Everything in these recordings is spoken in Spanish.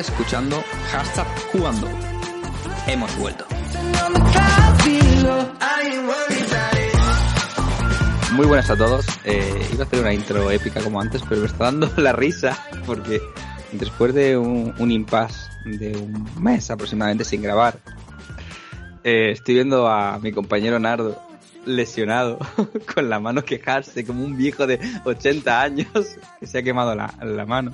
escuchando hashtag jugando. Hemos vuelto. Muy buenas a todos. Eh, iba a hacer una intro épica como antes, pero me está dando la risa porque después de un, un impasse de un mes aproximadamente sin grabar, eh, estoy viendo a mi compañero Nardo lesionado con la mano quejarse como un viejo de 80 años que se ha quemado la, la mano.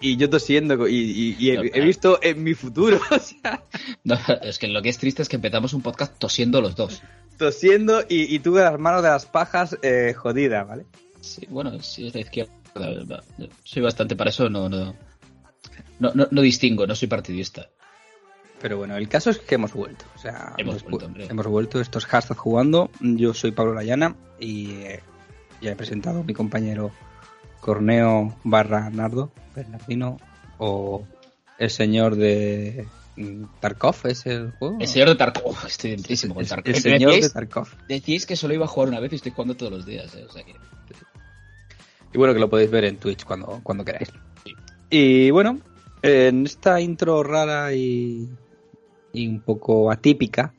Y yo tosiendo y, y- y he, No, he claro. visto en mi futuro, o sea, No, es que lo que es triste es que empezamos un podcast tosiendo los dos. tosiendo y, y tuve las manos de las pajas eh, jodidas, ¿vale? Sí, bueno, si es de izquierda, soy bastante para eso, no, no, no, no, no distingo, no soy partidista. Pero bueno, el caso es que hemos vuelto. O sea, Hemos vu- vuelto, hombre. hemos vuelto. Esto es hashtag jugando. Yo soy Pablo Layana y eh, ya he presentado a mi compañero Corneo barra Nardo, Bernardino, o el señor de mm, Tarkov, ¿es el juego? El señor de Tarkov, estoy dentrísimo con El- Tarkov. el señor de Tarkov. decíais que solo iba a jugar una vez y estoy jugando todos los días, eh, o sea que... Y bueno, que lo podéis ver en Twitch cuando, cuando queráis. Sí. Y bueno, en esta intro rara y, y un poco atípica,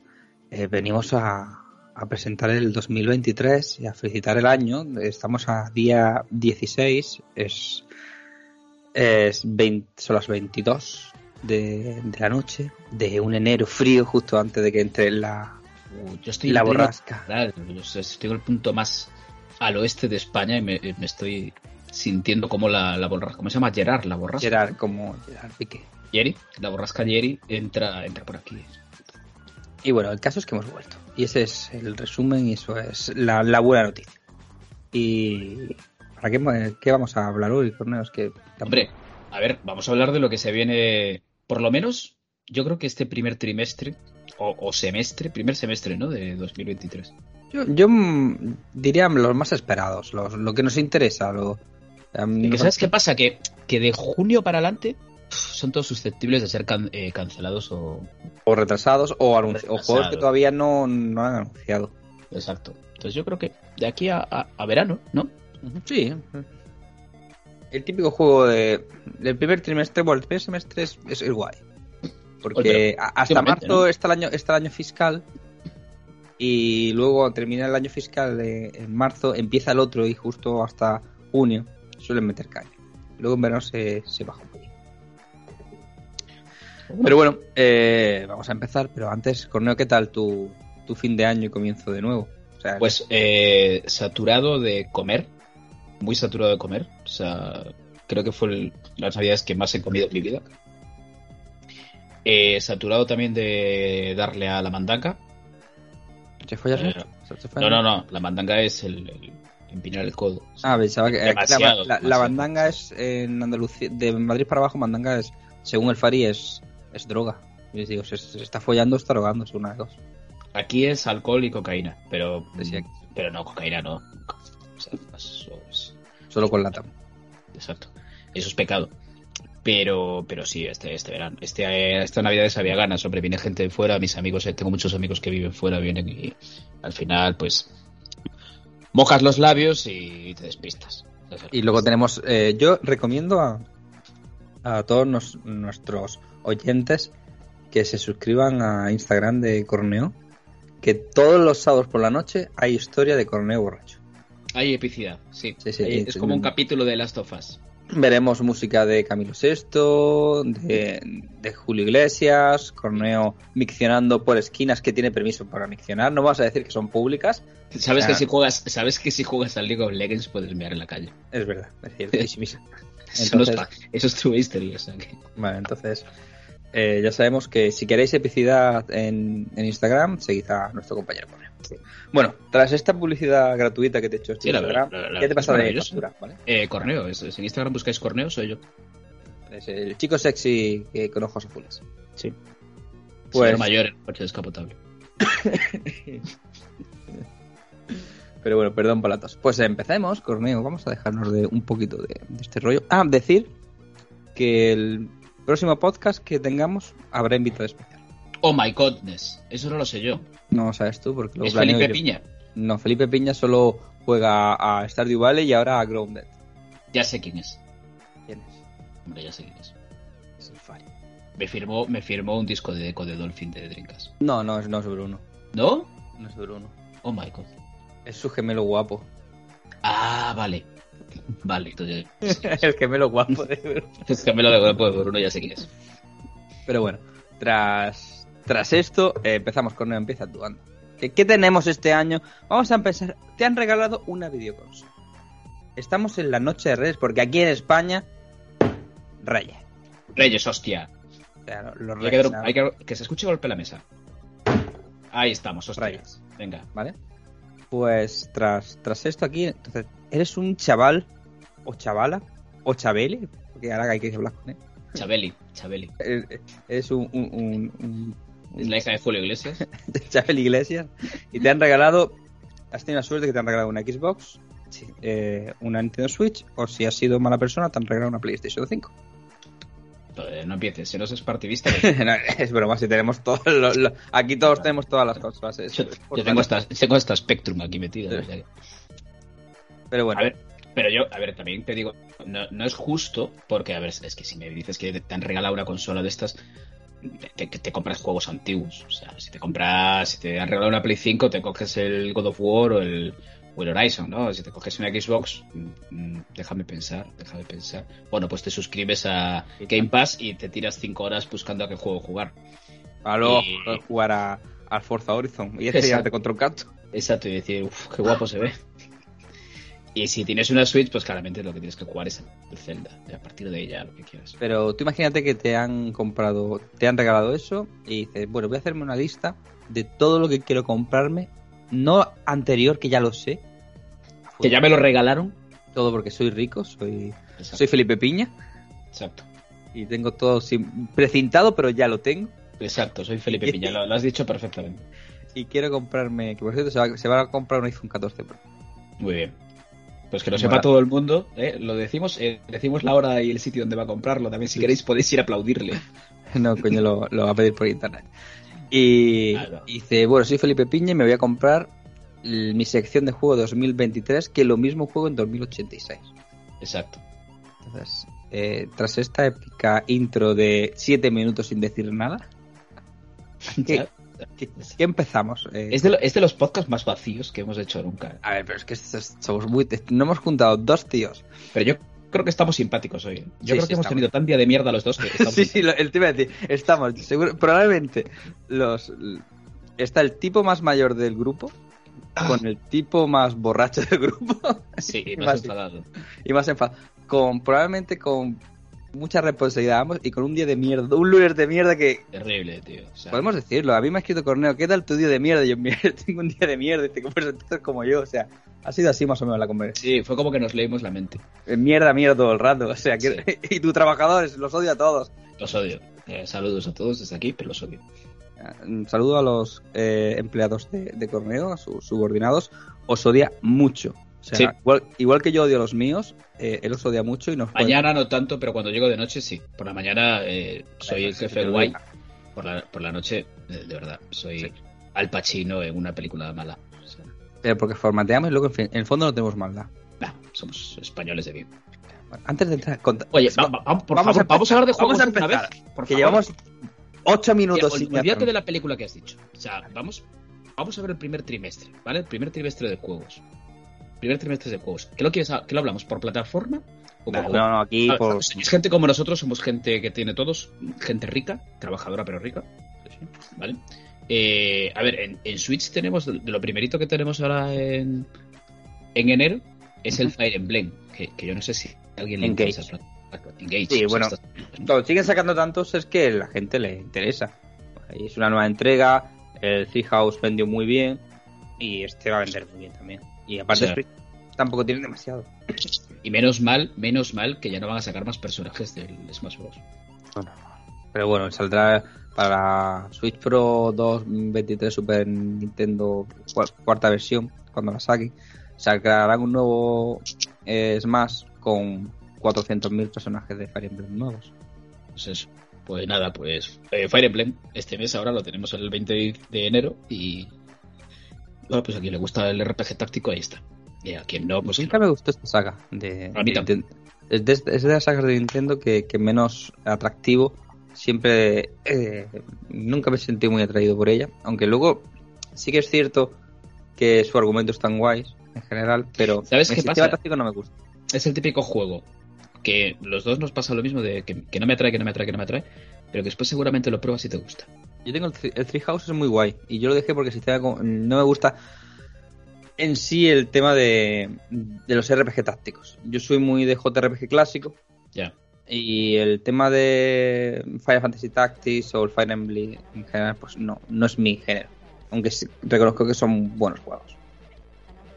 eh, venimos a, a presentar el 2023 y a felicitar el año. Estamos a día 16, es, es 20 son las 22 de, de la noche, de un enero frío justo antes de que entre la, Uh, yo estoy la borrasca. Claro, yo estoy en el punto más al oeste de España y me, me estoy sintiendo como la, la borrasca. ¿Cómo se llama? Gerard, la borrasca. Gerard, como Gerard Piqué. Yeri, la borrasca Yeri entra, entra por aquí. Y bueno, el caso es que hemos vuelto. Y ese es el resumen y eso es la, la buena noticia. Y ¿para qué, qué vamos a hablar hoy, que tampoco- Hombre, a ver, vamos a hablar de lo que se viene, por lo menos, yo creo que este primer trimestre, o, o semestre, primer semestre, ¿no? De 2023. yo, yo diría los más esperados, los, lo que nos interesa. Lo, Y que ¿Sabes qué pasa? Que, que de junio para adelante son todos susceptibles de ser can- eh, cancelados o... O retrasados o, juegos que todavía no, no han anunciado. Exacto. Entonces yo creo que de aquí a, a- a verano, ¿no? Sí. El típico juego de, del primer trimestre, bueno, el primer semestre es, es el guay. Porque hasta marzo ¿no? está, el año, está el año fiscal y luego termina el año fiscal de- en marzo, empieza el otro y justo hasta junio suelen meter caña. Luego en verano se, se baja un poquito. Pero bueno, eh, vamos a empezar, pero antes, Corneo, ¿qué tal tu, tu fin de año y comienzo de nuevo? O sea, Pues eh, saturado de comer, muy saturado de comer. O sea, creo que fue el- las navidades que más he comido en mi vida. Eh, saturado también de darle a la mandanga. ¿te follas eh, No, no, no, la mandanga es el, el empinar el codo. Ah, pensaba que aquí la, Demasiado, la- la demasiado. bandanga es en Andalucía, de Madrid para abajo, mandanga es, según el Fari, es, es droga. Les digo, se, se está follando o está drogando, es una de dos. Aquí es alcohol y cocaína, pero, pero no, cocaína no. O sea, eso es- Solo con lata. Exacto. Eso es pecado. Pero, pero sí, este, este verano, este, esta Navidad había ganas. Hombre, viene gente de fuera, mis amigos, eh, tengo muchos amigos que viven fuera, vienen y al final, pues, mojas los labios y te despistas. Y luego tenemos, eh, yo recomiendo a, a todos nos- nuestros oyentes que se suscriban a Instagram de Corneo, que todos los sábados por la noche hay historia de Corneo borracho. Hay epicidad, sí. Sí, sí, Hay- sí, es como un capítulo de Last of Us. Veremos música de Camilo VI, de, de Julio Iglesias, Corneo miccionando por esquinas que tiene permiso para miccionar. No vas a decir que son públicas, ¿Sabes, que si juegas, ¿Sabes que si juegas al League of Legends puedes mear en la calle? es verdad. Es cierto. Eso, no es Entonces- fa- eso es true history. O sea que... Vale, entonces eh, ya sabemos que si queréis epicidad en, en Instagram, seguid a nuestro compañero Corneo. Bueno, tras esta publicidad gratuita que te he hecho en Sí, la Instagram, la- la- ya te pasa de factura, ¿vale? Eh, Corneo, es, es- en Instagram buscáis Corneo, soy yo. Es el chico sexy que- con ojos azules. Sí. Pues- Señor mayor coche descapotable. Pero bueno, perdón por la tos. Pues empecemos, Corneo. Vamos a dejarnos de un poquito de, de este rollo. Ah, decir que el próximo podcast que tengamos habrá invitado especial. Oh my godness, eso no lo sé yo. No lo sabes tú porque lo es Felipe yo. Piña. No, Felipe Piña solo juega a Stardew Valley y ahora a Grounded. Ya sé quién es. ¿Quién es? Hombre, ya sé quién es. Me firmó, me firmó un disco de Deco de Dolphin de Drinkas. No, no, no es Bruno. ¿No? No es Bruno. Oh my god. Es su gemelo guapo. Ah, vale. Vale, entonces. el gemelo guapo de Bruno. El gemelo de guapo de Bruno ya sé quién es. Pero bueno, tras, tras esto, eh, empezamos con empieza actuando. ¿Qué, ¿Qué tenemos este año? Vamos a empezar. Te han regalado una videoconsola. Estamos en la noche de Reyes, porque aquí en España, Reyes. Reyes, hostia. Hay que, Reyes, dar- hay que- que se escuche golpe la mesa. Ahí estamos, hostia. Reyes. Venga. ¿vale? Pues tras, tras esto aquí, entonces, eres un chaval, o chavala, o chabele, porque ahora hay que hablar con él. Chabeli, Chabeli. Eres- Eres un, un, un- un- Es la hija de Julio Iglesias. Chabel Iglesias y te han regalado, has tenido la suerte que te han regalado una Xbox, eh, una Nintendo Switch, o si has sido mala persona, te han regalado una PlayStation 5. Joder, no empieces, si no es partidista. No, es broma, si tenemos todo lo- lo- aquí todos tenemos todas las consolas. es- Yo, yo tengo, esta, tengo esta Spectrum aquí metida. Pero bueno, A ver, pero yo, a ver, también te digo, no, no es justo, porque, a ver, es que si me dices que te han regalado una consola de estas, te, te- te compras juegos antiguos. O sea, si te compras, si te han regalado una Play 5, te coges el God of War o el, o el Horizon, ¿no? Si te coges una Xbox, mm, mm, déjame pensar, déjame pensar. Bueno, pues te suscribes a Game Pass y te tiras 5 horas buscando a qué juego jugar. y- poder jugar a, al Forza Horizon y este ya te contra un canto. Exacto, y decir, uff, qué guapo se ve. Y si tienes una Switch, pues claramente lo que tienes que jugar es el Zelda. Y a partir de ella, lo que quieras. Pero tú imagínate que te han comprado, te han regalado eso y dices, bueno, voy a hacerme una lista de todo lo que quiero comprarme, no anterior, que ya lo sé, Que ya me lo regalaron. todo porque soy rico, soy, Exacto. soy Felipe Piña Exacto. y tengo todo sin- precintado, pero ya lo tengo. Exacto, soy Felipe Piña, lo, lo has dicho perfectamente. Y quiero comprarme, que por cierto se va, se va a comprar un iPhone 14 Pro. Muy bien. Pues que lo sepa todo el mundo, ¿eh? lo decimos, eh, decimos la hora y el sitio donde va a comprarlo. También, si queréis, podéis ir a aplaudirle. No, coño, lo, lo va a pedir por internet. Y dice, bueno, soy Felipe Piña y me voy a comprar mi sección de juego 2023, que lo mismo juego en 2086. Exacto. Entonces, eh, tras esta épica intro de 7 minutos sin decir nada, ¿qué, qué- qué empezamos? Eh, Es de, lo- es de los podcasts más vacíos que hemos hecho nunca. A ver, pero es que somos muy... No hemos juntado dos tíos. Pero yo creo que estamos simpáticos hoy. ¿eh? Yo Sí, creo sí, que hemos estamos. tenido tan día de mierda los dos que estamos sí, sí, lo, el te iba a decir, estamos, seguro, probablemente los... Está el tipo más mayor del grupo con el tipo más borracho del grupo Sí, Y más enfadado. y más enfadado. Con, probablemente con mucha responsabilidad ambos y con un día de mierda, un lunes de mierda que Terrible, tío. O sea, podemos decirlo. A mí me ha escrito Corneo, ¿qué tal tu día de mierda? Y yo, mira, tengo un día de mierda y te entonces como yo. O sea, ha sido así más o menos la conversación. Sí, fue como que nos leímos la mente. Eh, Mierda, mierda todo el rato. O sea, que, y tus trabajadores, los odio a todos. Los odio. Eh, saludos a todos desde aquí, pero los odio. Un saludo a los eh, empleados de, de Corneo, a sus subordinados. Os odia mucho. O sea, Sí. igual, igual que yo odio a los míos, eh, él os odia mucho y nos puede- Mañana no tanto, pero cuando llego de noche sí. Por la mañana eh, soy el jefe guay. Por la, por la noche, eh, de verdad, soy Sí. Al Pacino en una película mala. O sea, Pero porque formateamos y luego, en, fin, en el fondo, no tenemos maldad. nah, somos españoles de bien. Bueno, antes de entrar... conta- Oye, va- va- va- vamos, por vamos favor, a vamos a hablar de juegos vamos a una empezar, vez. Por que favor. llevamos ocho minutos sin Olvídate de la película que has dicho. O sea, vamos, vamos a ver el primer trimestre, ¿vale? El primer trimestre de juegos. Primer trimestre de juegos. ¿Qué lo, quieres, qué lo hablamos? ¿Por plataforma? ¿O por No, no, no, aquí A ver, por... sois gente como nosotros, somos gente que tiene todos, gente rica, trabajadora pero rica, ¿vale? Eh, a ver, en, en Switch tenemos, de lo primerito que tenemos ahora en, en enero, es el. Fire Emblem, que, que yo no sé si alguien le Engage. interesa. Engage. Sí, sea, bueno. estas- Cuando siguen sacando tantos es que la gente le interesa. Es una nueva entrega, el Three House vendió muy bien y este va a vender muy bien también. Y aparte sea- Switch tampoco tiene demasiado. Y menos mal, menos mal que ya no van a sacar más personajes del Smash Bros. Pero bueno, saldrá para Switch Pro 2 23 Super Nintendo cua- cuarta versión, cuando la saquen. Sacarán un nuevo eh, Smash con 400.000 personajes de Fire Emblem nuevos. Pues eso. Pues nada, pues eh, Fire Emblem, este mes ahora lo tenemos el 20 de enero y... Bueno, pues a quien le gusta el RPG táctico, ahí está. Y a quien no, pues Nunca me gustó esta saga de, A mí de Nintendo. Es de, es de las sagas de Nintendo que, que menos atractivo siempre eh, nunca me sentí muy atraído por ella, aunque luego sí que es cierto que su argumento es tan guay en general, pero ¿Sabes el qué sistema pasa? táctico no me gusta. Es el típico juego que los dos nos pasa lo mismo de que, que no me atrae, que no me atrae, que no me atrae, pero que después seguramente lo pruebas y te gusta. Yo tengo el, Three- el Treehouse es muy guay y yo lo dejé porque sistema co- no me gusta en sí el tema de, de los RPG tácticos. Yo soy muy de JRPG clásico Ya. y el tema de Final Fantasy Tactics o el Fire Emblem en general pues no, no es mi género. Aunque sí, reconozco que son buenos juegos.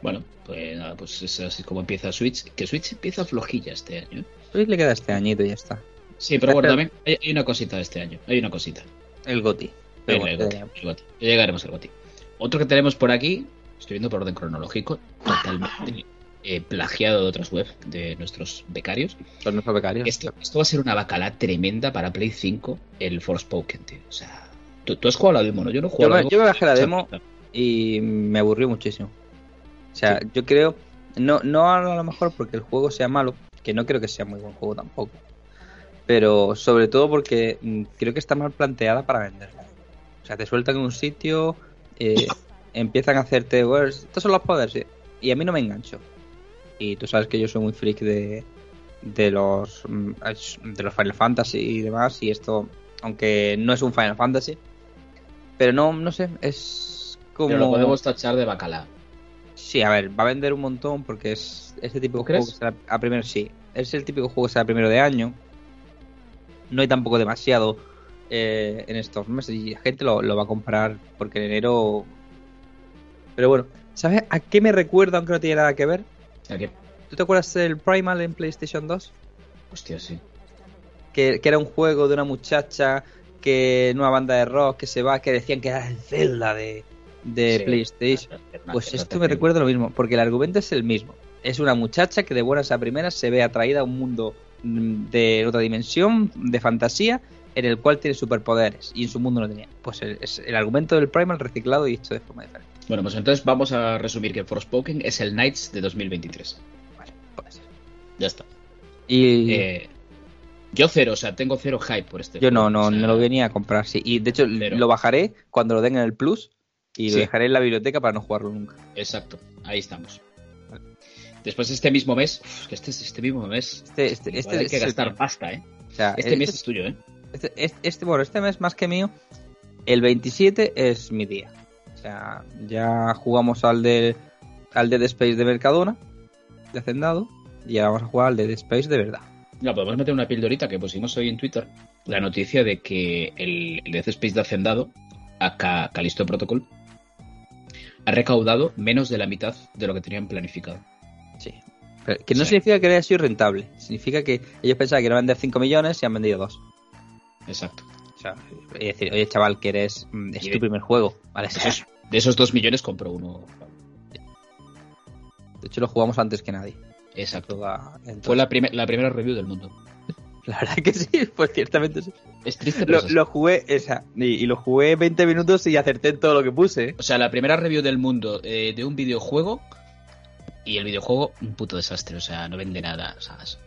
Bueno, pues nada, pues es así como empieza Switch. Que Switch empieza flojilla este año. ¿eh? Pues le queda este añito y ya está. Sí, pero bueno, también hay, hay una cosita de este año. Hay una cosita. El GOTI. Pero El, bueno, el Goti, el Goti. Ya llegaremos al Goti. Otro que tenemos por aquí, estoy viendo por orden cronológico, totalmente eh, plagiado de otras webs de nuestros becarios. son nuestros becarios. Esto, esto va a ser una bacala tremenda para Play 5, el Forspoken, tío. O sea, tú, tú has jugado la demo, ¿no? Yo no he Yo jugado me, la demo. yo me bajé la demo y me aburrió muchísimo. O sea, yo creo, no, no a lo mejor porque el juego sea malo, que no creo que sea muy buen juego tampoco, pero sobre todo porque mm, creo que está mal planteada para venderla. O sea, te sueltan en un sitio, eh, empiezan a hacerte, "Bueno, estos son los poderes, sí", y a mí no me engancho. Y tú sabes que yo soy muy freak de, de los mm, de los Final Fantasy y demás, y esto, aunque no es un Final Fantasy, pero no, no sé, es como... Pero lo podemos tachar de bacala. Sí, a ver, va a vender un montón porque es ese típico ¿Tú juego que será a primero, sí. Es el típico juego que será primero de año. No hay tampoco demasiado eh, en estos meses y la gente lo, lo va a comprar porque en enero. Pero bueno, ¿sabes a qué me recuerda aunque no tiene nada que ver? Sea que, ¿Tú te acuerdas del Primal en PlayStation 2? hostia, sí. Que, que era un juego de una muchacha que en una banda de rock que se va, que decían que era el Zelda de, de Sí. PlayStation. Pues esto me recuerda lo mismo, porque el argumento es el mismo. Es una muchacha que de buenas a primeras se ve atraída a un mundo mm, de otra dimensión, de fantasía, en el cual tiene superpoderes y en su mundo no tenía. Pues el, es el argumento del Primal reciclado y hecho de forma diferente. Bueno, pues entonces vamos a resumir que Forspoken es el Knights de 2023. Vale, puede ser. Ya está. Y Eh, yo cero, o sea, tengo cero hype por este yo no, juego, no, o sea, no lo venía a comprar, sí. Y de hecho lo bajaré cuando lo den en el Plus y lo Sí. dejaré en la biblioteca para no jugarlo nunca. Exacto, ahí estamos. Después este mismo mes, uf, que este, este mismo mes, Este, este, este hay que gastar pasta, ¿eh? O sea, Este mes es tuyo, ¿eh? Este, este, este- bueno, este mes más que mío, el 27 es mi día. O sea, ya jugamos al de al Dead Space de Mercadona, de Hacendado, y ahora vamos a jugar al Dead Space de verdad. No, podemos meter una pildorita que pusimos hoy en Twitter. La noticia de que el, el Death Space de Hacendado, acá Calisto Protocol, ha recaudado menos de la mitad de lo que tenían planificado. Sí. Pero que no Sí. significa que haya sido rentable, significa que ellos pensaban que iban a vender 5 millones y han vendido 2. Exacto. O sea, es decir, oye chaval, que eres, mm, es Y tu de- primer juego. Vale, De esos, de esos dos millones compró uno. de hecho lo jugamos antes que nadie. Exacto. Toda- Fue la primera review del mundo. la verdad que sí, pues ciertamente sí. Es triste, pero Lo, es así. lo jugué, esa, y, y lo jugué 20 minutos y acerté en todo lo que puse. ¿eh? O sea, la primera review del mundo eh, de un videojuego y el videojuego un puto desastre, o sea, no vende nada. O sea, es-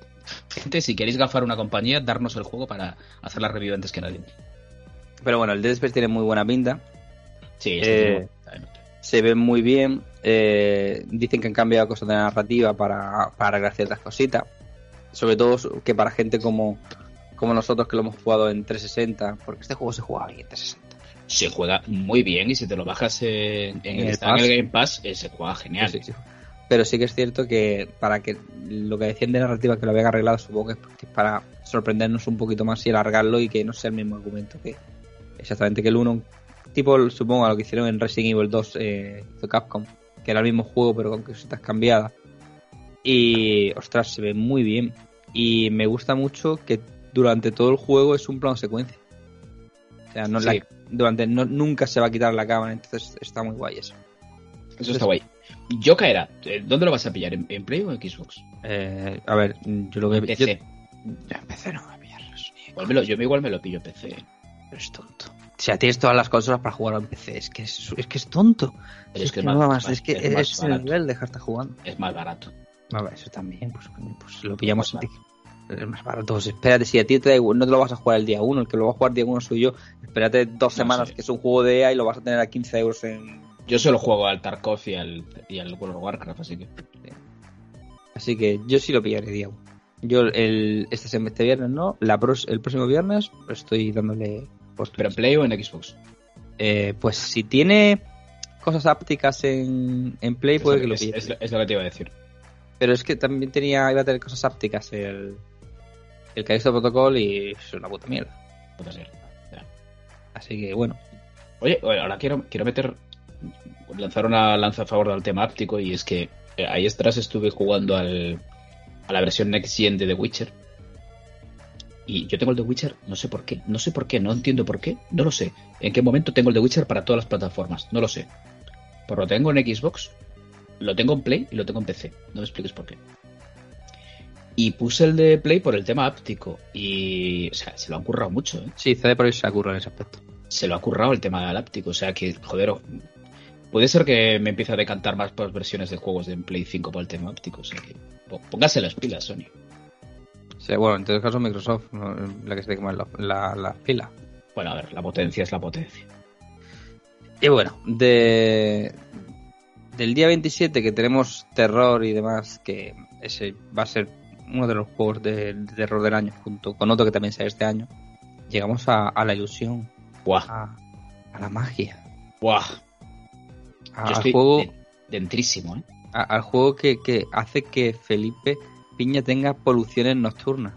Gente, si queréis gafar una compañía, darnos el juego para hacer la review antes que nadie. Pero bueno, el Dead Space tiene muy buena pinta. Sí, Eh, tipo- Se ve muy bien. eh, dicen que han cambiado cosas de narrativa para, para ciertas cositas. Sobre todo que para gente como, como nosotros que lo hemos jugado en 360. Porque este juego se juega bien en 360. se juega muy bien y si te lo bajas en, el, el está en el Pass. Game Pass, eh, se juega genial. Sí, sí. Pero sí que es cierto que para que lo que decían de narrativa que lo habían arreglado, supongo que es para sorprendernos un poquito más y alargarlo y que no sea el mismo argumento que exactamente que el 1. Tipo, supongo, a lo que hicieron en Resident Evil 2 eh, de Capcom, que era el mismo juego pero con cositas cambiadas. Y, ostras, se ve muy bien. Y me gusta mucho que durante todo el juego es un plano secuencia. O sea, no Sí. la- durante no, nunca se va a quitar la cámara, entonces está muy guay eso. Eso está guay. Yo caerá. eh, ¿Dónde lo vas a pillar? ¿En, en Play o en Xbox? Eh, a ver, yo lo que En PC. Yo, yo en PC no voy a pillarlos. ni- Igual me lo- yo igual me lo pillo en PC. Pero es tonto. O sea, tienes todas las consolas para jugar en PC. Es que es, es que es tonto. Pero es, que, no va más. Es que es más es el barato. nivel de dejar estar jugando. Es más barato. Eso también. Pues, pues lo pillamos en Más es más barato. Pues espérate, si a ti te da igual, no te lo vas a jugar el día 1, el que lo va a jugar el día 1 soy yo. Espérate dos No, semanas que es un juego de EA y lo vas a tener a 15 euros en. Yo solo juego al Tarkov y al, y al World of Warcraft, así que. Así que yo sí lo pillaré día 1. Yo el, este, sem- este viernes no, la pros- el próximo viernes estoy dándole. ¿Pero en Play o en Xbox? Eh, pues si tiene cosas ápticas en, en Play, puede que lo pille. es- es lo que te iba a decir. Pero es que también tenía, iba a tener cosas ápticas el, el Callisto Protocol y es una puta mierda. Ya. Así que bueno, Oye, oye, ahora quiero, quiero meter. lanzar una lanza a favor del tema áptico y es que eh, ahí atrás estuve jugando al, a la versión Next Gen de The Witcher. Y yo tengo el The Witcher, no sé por qué, no sé por qué, no entiendo por qué, no lo sé. ¿En qué momento tengo el The Witcher para todas las plataformas? No lo sé. Pero lo tengo en Xbox, lo tengo en Play y lo tengo en PC. No me expliques por qué. Y puse el de Play por el tema áptico. Y, o sea, se lo han currado mucho, ¿eh? sí, CD Projekt se ocurre en ese aspecto. se lo ha currado el tema del áptico. O sea que, joder, puede ser que me empiece a decantar más por versiones de juegos de Play 5 por el tema áptico. O sea que, póngase las pilas, Sony. Sí, bueno, en todo caso Microsoft, ¿no? la que se quema la, la, la pila. Bueno, a ver, la potencia es la potencia. Y bueno, de del día 27 que tenemos terror y demás, que ese va a ser uno de los juegos de, de terror del año, junto con otro que también sea este año, llegamos a, a la ilusión, Buah, a, a la magia, buah. a- Yo al juego, de- dentrísimo, ¿eh? al juego que, que hace que Felipe Piña tenga poluciones nocturnas.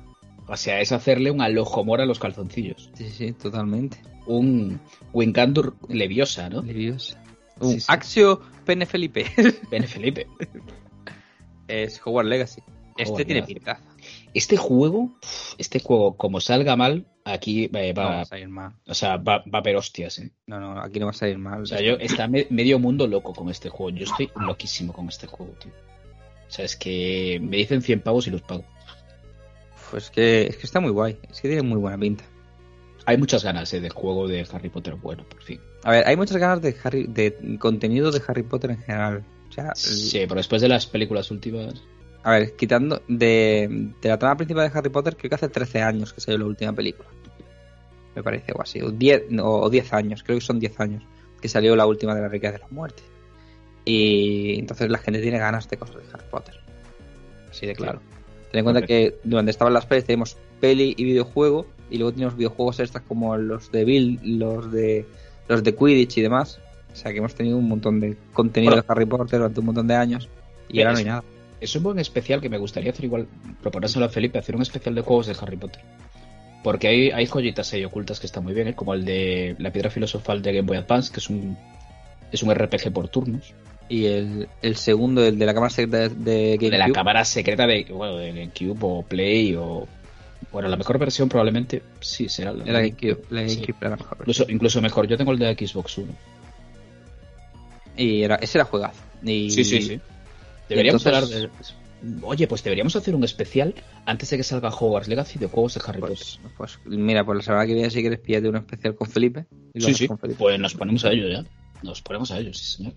O sea, es hacerle un alojomor a los calzoncillos. Sí, sí, totalmente. Un Wincandur leviosa, ¿no? Leviosa. Sí, sí. Axio Pene Felipe. Ven, Felipe. es Hogwarts Legacy. Este tiene pintaza. Este juego, este juego, como salga mal, aquí eh, No va va, a salir mal. o sea, va, va a haber hostias, ¿eh? No, no, aquí no va a salir mal. O sea, yo está me- medio mundo loco con este juego. Yo estoy loquísimo con este juego, tío. O sea, es que me dicen 100 pavos y los pago. Pues que, es que está muy guay. Es que tiene muy buena pinta. Hay muchas ganas eh, de juego de Harry Potter bueno, por fin. A ver, hay muchas ganas de Harry, de contenido de Harry Potter en general. O sea, Sí, pero después de las películas últimas... a ver, quitando de, de la trama principal de Harry Potter, creo que hace 13 años que salió la última película. Me parece, o así. O 10, no, o 10 años, creo que son 10 años que salió la última de la Riqueza de la Muerte. Y entonces la gente tiene ganas de cosas de Harry Potter. Así de claro. Ten en cuenta que durante estaban las pelis teníamos peli y videojuego y luego teníamos videojuegos extras como los de Bill, los de los de Quidditch y demás. O sea que hemos tenido un montón de contenido Bueno. de Harry Potter durante un montón de años y ahora no hay nada. Es un buen especial que me gustaría hacer igual, proponérselo a Felipe, hacer un especial de juegos de Harry Potter. Porque hay, hay joyitas ahí ocultas que están muy bien, ¿eh? como el de la piedra filosofal de Game Boy Advance, que es un, es un RPG por turnos. Y el, el segundo, el de la cámara secreta de, de de la GameCube, cámara secreta de, bueno, de GameCube o Play o... Bueno, la mejor versión probablemente sí será la, era GameCube, la Sí. GameCube era la mejor. Incluso, incluso mejor, yo tengo el de Xbox One. Y era, ese era juegazo. Y, Sí, sí, sí. Deberíamos entonces- hablar de... Oye, pues deberíamos hacer un especial antes de que salga Hogwarts Legacy de juegos de Harry Potter. Pues, pues mira, pues la semana que viene si quieres píllate un especial con Felipe. Y Sí, sí. con Felipe. Pues nos ponemos a ello ya. Nos ponemos a ello, sí, señor.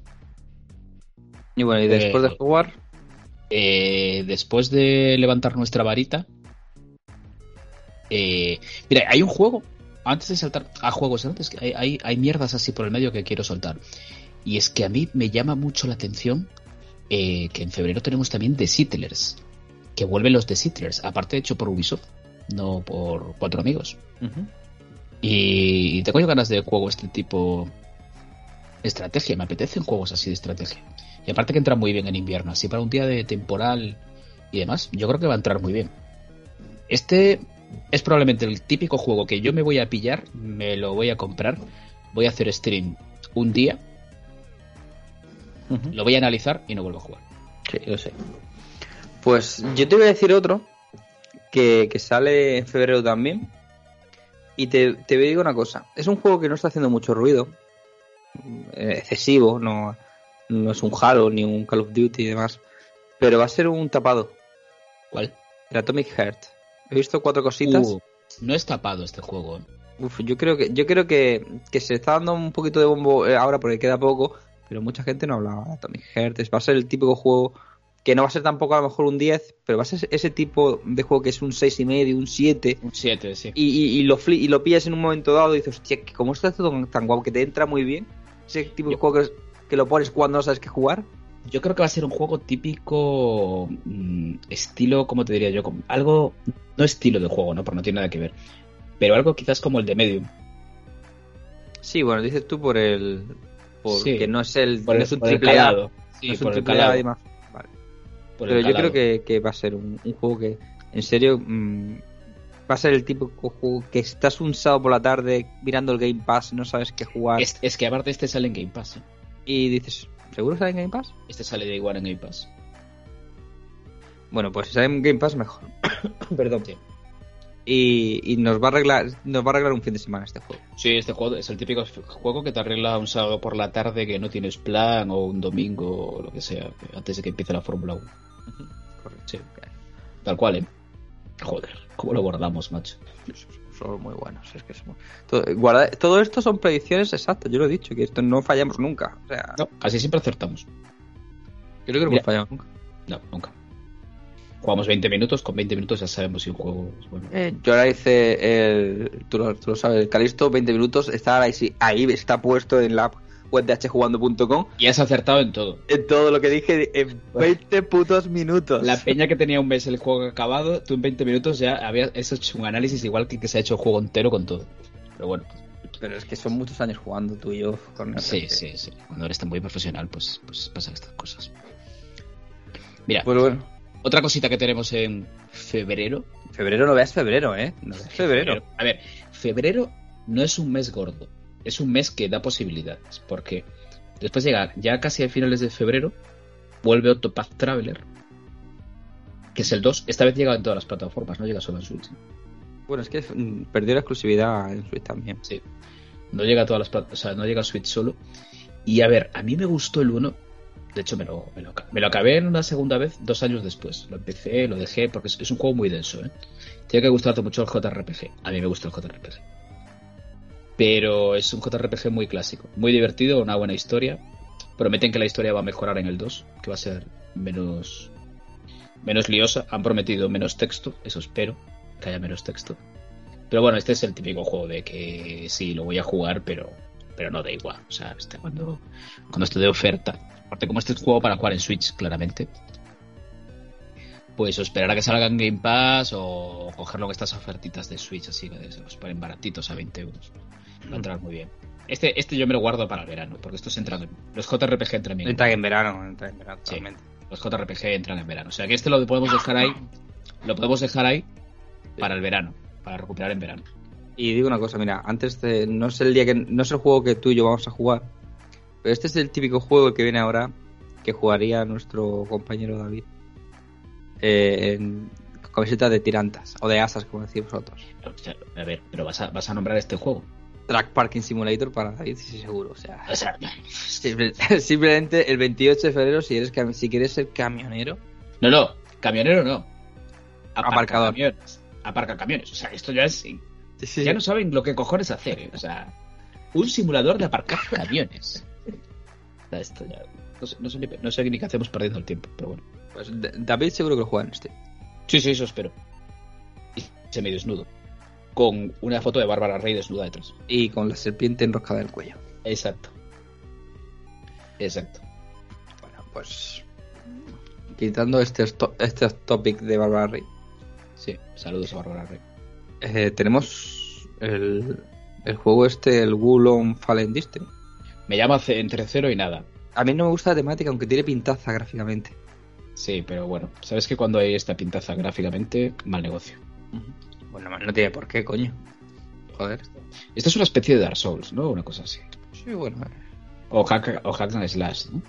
Y bueno, y después Eh, de jugar, Eh, después de levantar nuestra varita. Eh, mira, hay un juego. Antes de saltar a juegos, antes que hay, hay, hay mierdas así por el medio que quiero soltar. Y es que a mí me llama mucho la atención eh, que en febrero tenemos también The Settlers. Que vuelven los The Settlers, aparte hecho por Ubisoft, no por cuatro amigos. Y tengo yo ganas de juego este tipo estrategia, me apetecen juegos así de estrategia. Y aparte que entra muy bien en invierno, así para un día de temporal y demás, yo creo que va a entrar muy bien. Este es probablemente el típico juego que yo me voy a pillar, me lo voy a comprar, voy a hacer stream un día, lo voy a analizar y no vuelvo a jugar. Sí, lo sé. Pues yo te voy a decir otro que, que sale en febrero también. Y te, te digo una cosa. Es un juego que no está haciendo mucho ruido. eh, excesivo. No, no es un Halo ni un Call of Duty y demás. Pero va a ser un tapado. ¿Cuál? El Atomic Heart. He visto cuatro cositas. Uh, no es tapado este juego. ¿eh? Uf, yo creo que yo creo que, que se está dando un poquito de bombo eh, ahora porque queda poco, pero mucha gente no hablaba de Atomic Heart. Va a ser el típico juego que no va a ser tampoco a lo mejor un 10, pero va a ser ese tipo de juego que es un 6 y medio, un 7. Un 7, sí. Y, y, y lo, y lo pillas en un momento dado y dices, hostia, que ¿cómo está esto tan, guapo? Que te entra muy bien. Ese tipo de juego que, que lo pones cuando no sabes qué jugar. Yo creo que va a ser un juego típico mm, estilo, ¿cómo te diría yo? Como algo, no estilo de juego, ¿no? Porque no tiene nada que ver. Pero algo quizás como el de Medium. Sí, bueno, dices tú por el. Porque Sí. no es el. Por no es un por el triple A. Sí, no es un el triple A más. Vale. por Pero el yo creo que, que va a ser un, un juego que, en serio, mm, va a ser el típico juego que estás un sábado por la tarde mirando el Game Pass, no sabes qué jugar. Es, es que aparte este sale en Game Pass. ¿eh? Y dices, ¿seguro sale en Game Pass? Este sale de igual en Game Pass. Bueno, pues si sale en Game Pass, mejor. Perdón. Sí. Y, y nos va a arreglar nos va a arreglar un fin de semana este juego. Sí, este juego es el típico juego que te arregla un sábado por la tarde que no tienes plan o un domingo o lo que sea, antes de que empiece la Fórmula 1. Correcto. Sí. Tal cual, ¿eh? Joder, ¿cómo lo guardamos, macho? Son muy buenos. Es que somos- todo, guarda- todo esto son predicciones exactas, yo lo he dicho, que esto no fallamos nunca. O sea, No, casi siempre acertamos. yo creo que no Mira. hemos fallado nunca. No, nunca. Jugamos 20 minutos, con 20 minutos ya sabemos si un juego es bueno. Eh, yo ahora hice el. Tú lo, tú lo sabes, el Calisto, 20 minutos. Está ahí, ahí está puesto en la web de hjjugando.com. Y has acertado en todo. En todo lo que dije en 20 putos minutos. La peña que tenía un mes el juego acabado, tú en 20 minutos ya habías hecho un análisis igual que que se ha hecho el juego entero con todo. Pero bueno, Pero es que son muchos años jugando tú y yo con sí, sí, sí. Cuando eres tan muy profesional, pues, pues pasan estas cosas. Mira, Pues bueno, otra cosita que tenemos en febrero. febrero no veas febrero, ¿eh? No veas febrero. A ver, febrero no es un mes gordo, es un mes que da posibilidades, porque después llega ya casi a finales de febrero, vuelve Octopath Traveler, que es el 2, esta vez llega en todas las plataformas, no llega solo en Switch. Bueno, es que mm, perdió la exclusividad en Switch también. Sí. No llega a todas las plataformas, o sea, no llega a Switch solo. Y a ver, a mí me gustó el 1. De hecho, me lo, me lo, me lo acabé en una segunda vez dos años después. Lo empecé, lo dejé, porque es, es un juego muy denso. ¿eh? Tiene que gustarte mucho el JRPG. A mí me gusta el JRPG. Pero es un JRPG muy clásico. Muy divertido, una buena historia. Prometen que la historia va a mejorar en el 2, que va a ser menos, menos liosa. Han prometido menos texto, eso espero, que haya menos texto. Pero bueno, este es el típico juego de que sí, lo voy a jugar, pero, pero no da igual. O sea, este cuando, cuando esté de oferta. Aparte, como este es juego para jugar en Switch, claramente. Pues o esperar a que salga en Game Pass o cogerlo en estas ofertitas de Switch, así que se los ponen baratitos a 20 euros. Va a entrar muy bien. Este, este yo me lo guardo para el verano, porque estos entran en, los JRPG entran bien. Entra en verano, entra en verano, Sí. Los JRPG entran en verano. O sea que este lo podemos dejar ahí. Lo podemos dejar ahí para el verano. Para recuperar en verano. Y digo una cosa, mira, antes de. No es el día que. No es el juego que tú y yo vamos a jugar. Pero este es el típico juego que viene ahora. Que jugaría nuestro compañero David. Eh, en camisetas de tirantas. O de asas, como decís vosotros. O sea, a ver, pero vas a, vas a nombrar este juego. Track Parking Simulator para David, sí, seguro. O sea, O sea, simple- simplemente el 28 de febrero, si, eres, si quieres ser camionero. no, no, camionero no. Aparcador. camiones. Aparca camiones. O sea, esto ya es. Ya no saben lo que cojones hacer. ¿eh? O sea, un simulador de aparcar camiones. O sea, Esto ya. No sé, no, sé ni, no sé ni qué hacemos perdiendo el tiempo, pero bueno. Pues David seguro que lo juega en este. Sí, sí, eso espero. Y semi desnudo. Con una foto de Bárbara Rey desnuda detrás. Y con la serpiente enroscada del cuello. Exacto. Exacto. Bueno, pues. Quitando este, este topic de Barbara Rey. Sí, saludos a Bárbara Rey. Eh, tenemos el, el juego este, el Wulong Fallen Destiny. Me llama entre cero y nada. A mí no me gusta la temática, aunque tiene pintaza gráficamente. Sí, pero bueno, sabes que cuando hay esta pintaza gráficamente, mal negocio. Bueno, no tiene por qué, coño. Joder. Esta es una especie de Dark Souls, ¿no? Una cosa así. Sí, bueno. eh. O hack, o hack and slash, ¿no?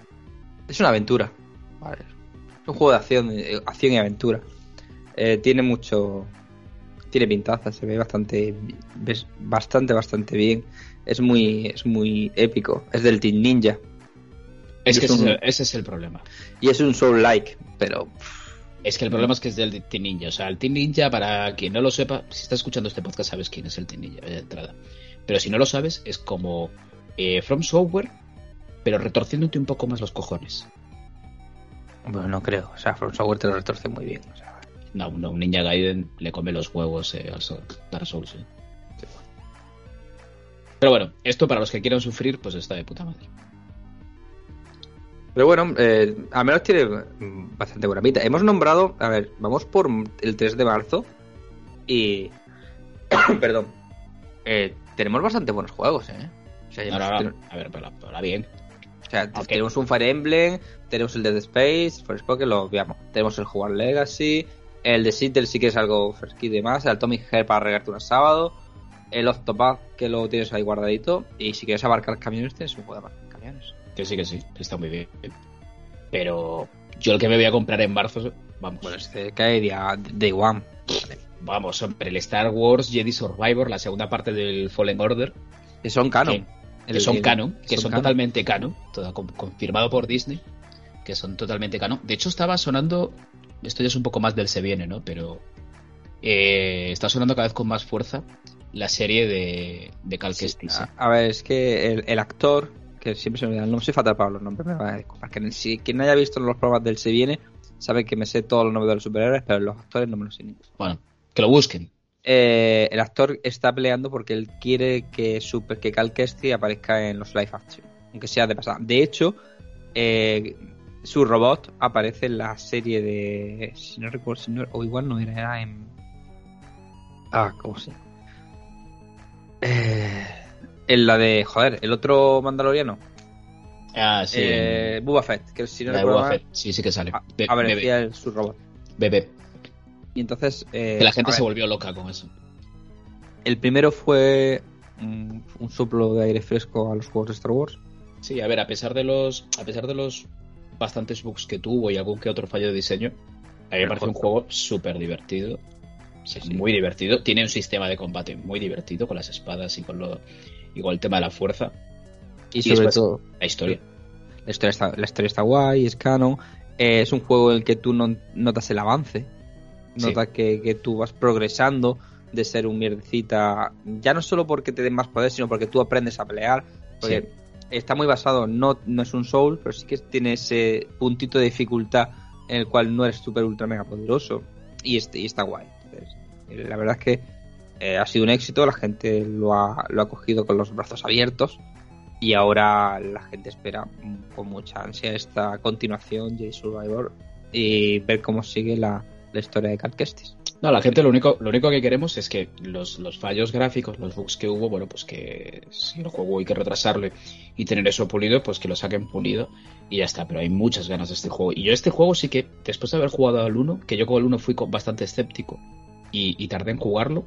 Es una aventura. Vale. Es un juego de acción, eh, acción y aventura. Eh, tiene mucho. Tiene pintaza, se ve bastante. ves bastante, bastante bien. Es muy, es muy épico. Es del Team Ninja. Es Y que es ese, un- es el- ese es el problema. Y es un Soul like, pero. Es que el problema es que es del Team Ninja. O sea, el Team Ninja, para quien no lo sepa, si estás escuchando este podcast sabes quién es el Team Ninja de entrada. Pero si no lo sabes, es como eh, From Software, pero retorciéndote un poco más los cojones. Bueno, no creo. O sea, From Software te lo retorce muy bien. O sea, No, no, un Ninja Gaiden le come los huevos eh, al Dark Souls. eh. Pero bueno, esto para los que quieran sufrir, pues está de puta madre. Pero bueno, eh, al menos tiene bastante buena pinta. Hemos nombrado, a ver, vamos por el 3 de marzo y... Perdón. Eh, tenemos bastante buenos juegos, ¿eh? O sea, Ahora, hemos- ahora, a ver, pero, pero ahora bien. o sea, tenemos un Fire Emblem, tenemos el Dead Space, por que lo veamos. Tenemos el Jugar Legacy, el de Seattle sí que es algo fresquito y demás, el Atomic Heart para regarte un sábado, el Octopath que lo tienes ahí guardadito, y si quieres abarcar camiones tienes un juego de abarcar camiones. Que sí, que sí, está muy bien. Pero yo el que me voy a comprar en marzo, vamos, Bueno, este cae Day One. vamos, hombre, el Star Wars Jedi Survivor, la segunda parte del Fallen Order, Que son canon. que, son canon, que son, canon. totalmente canon, todo con- confirmado por Disney, que son totalmente canon. De hecho, estaba sonando, esto ya es un poco más del se viene, ¿no? Pero eh, está sonando cada vez con más fuerza la serie de, de Cal Kestis. A, a ver, es que el, el actor, que siempre se me olvida, no soy fatal para los nombres, me va a disculpar. Que si quien haya visto los programas del Se Viene, sabe que me sé todos los nombres de los superhéroes, pero los actores no me los sé ninguno. Bueno, que lo busquen. Eh, el actor está peleando porque él quiere que super que Cal Kestis aparezca en los live action, aunque sea de pasada. De hecho, eh, su robot aparece en la serie de, si no recuerdo, si no- o igual no era, era en, ah, ¿cómo se llama? Eh, en la de, joder, el otro mandaloriano, Ah, sí. eh, Boba Fett, que si no la recuerdo mal, Fett. Sí, sí que sale. a- Be- aparecía el- su robot. bebé, bebé. Y entonces, eh, Que la gente se ver, volvió loca con eso. el primero fue mm, un soplo de aire fresco a los juegos de Star Wars. Sí, a ver, a pesar de los, a pesar de los bastantes bugs que tuvo y algún que otro fallo de diseño, a mí me parece un juego súper divertido. Sí, sí. Muy divertido. Tiene un sistema de combate muy divertido con las espadas y con lo y con el tema de la fuerza. Y sobre todo, La historia. la historia, está, la historia está guay, es canon. Eh, es un juego en el que tú no, notas el avance. Sí. Notas que, que tú vas progresando de ser un mierdecita. Ya no solo porque te den más poder, sino porque tú aprendes a pelear. Porque Sí. está muy basado, no, no es un soul, pero sí que tiene ese puntito de dificultad en el cual no eres super ultra mega poderoso. Y, este, y está guay. Entonces, la verdad es que eh, ha sido un éxito, la gente lo ha, lo ha cogido con los brazos abiertos. Y ahora la gente espera con mucha ansia esta continuación de Survivor y ver cómo sigue la, la historia de Kestis. No, la gente lo único, lo único que queremos es que los, los fallos gráficos, los bugs que hubo, bueno, pues que si el juego hay que retrasarlo y tener eso pulido, pues que lo saquen pulido y ya está. Pero hay muchas ganas de este juego. Y yo este juego sí que, después de haber jugado al 1, que yo con el 1 fui bastante escéptico y tardé en jugarlo,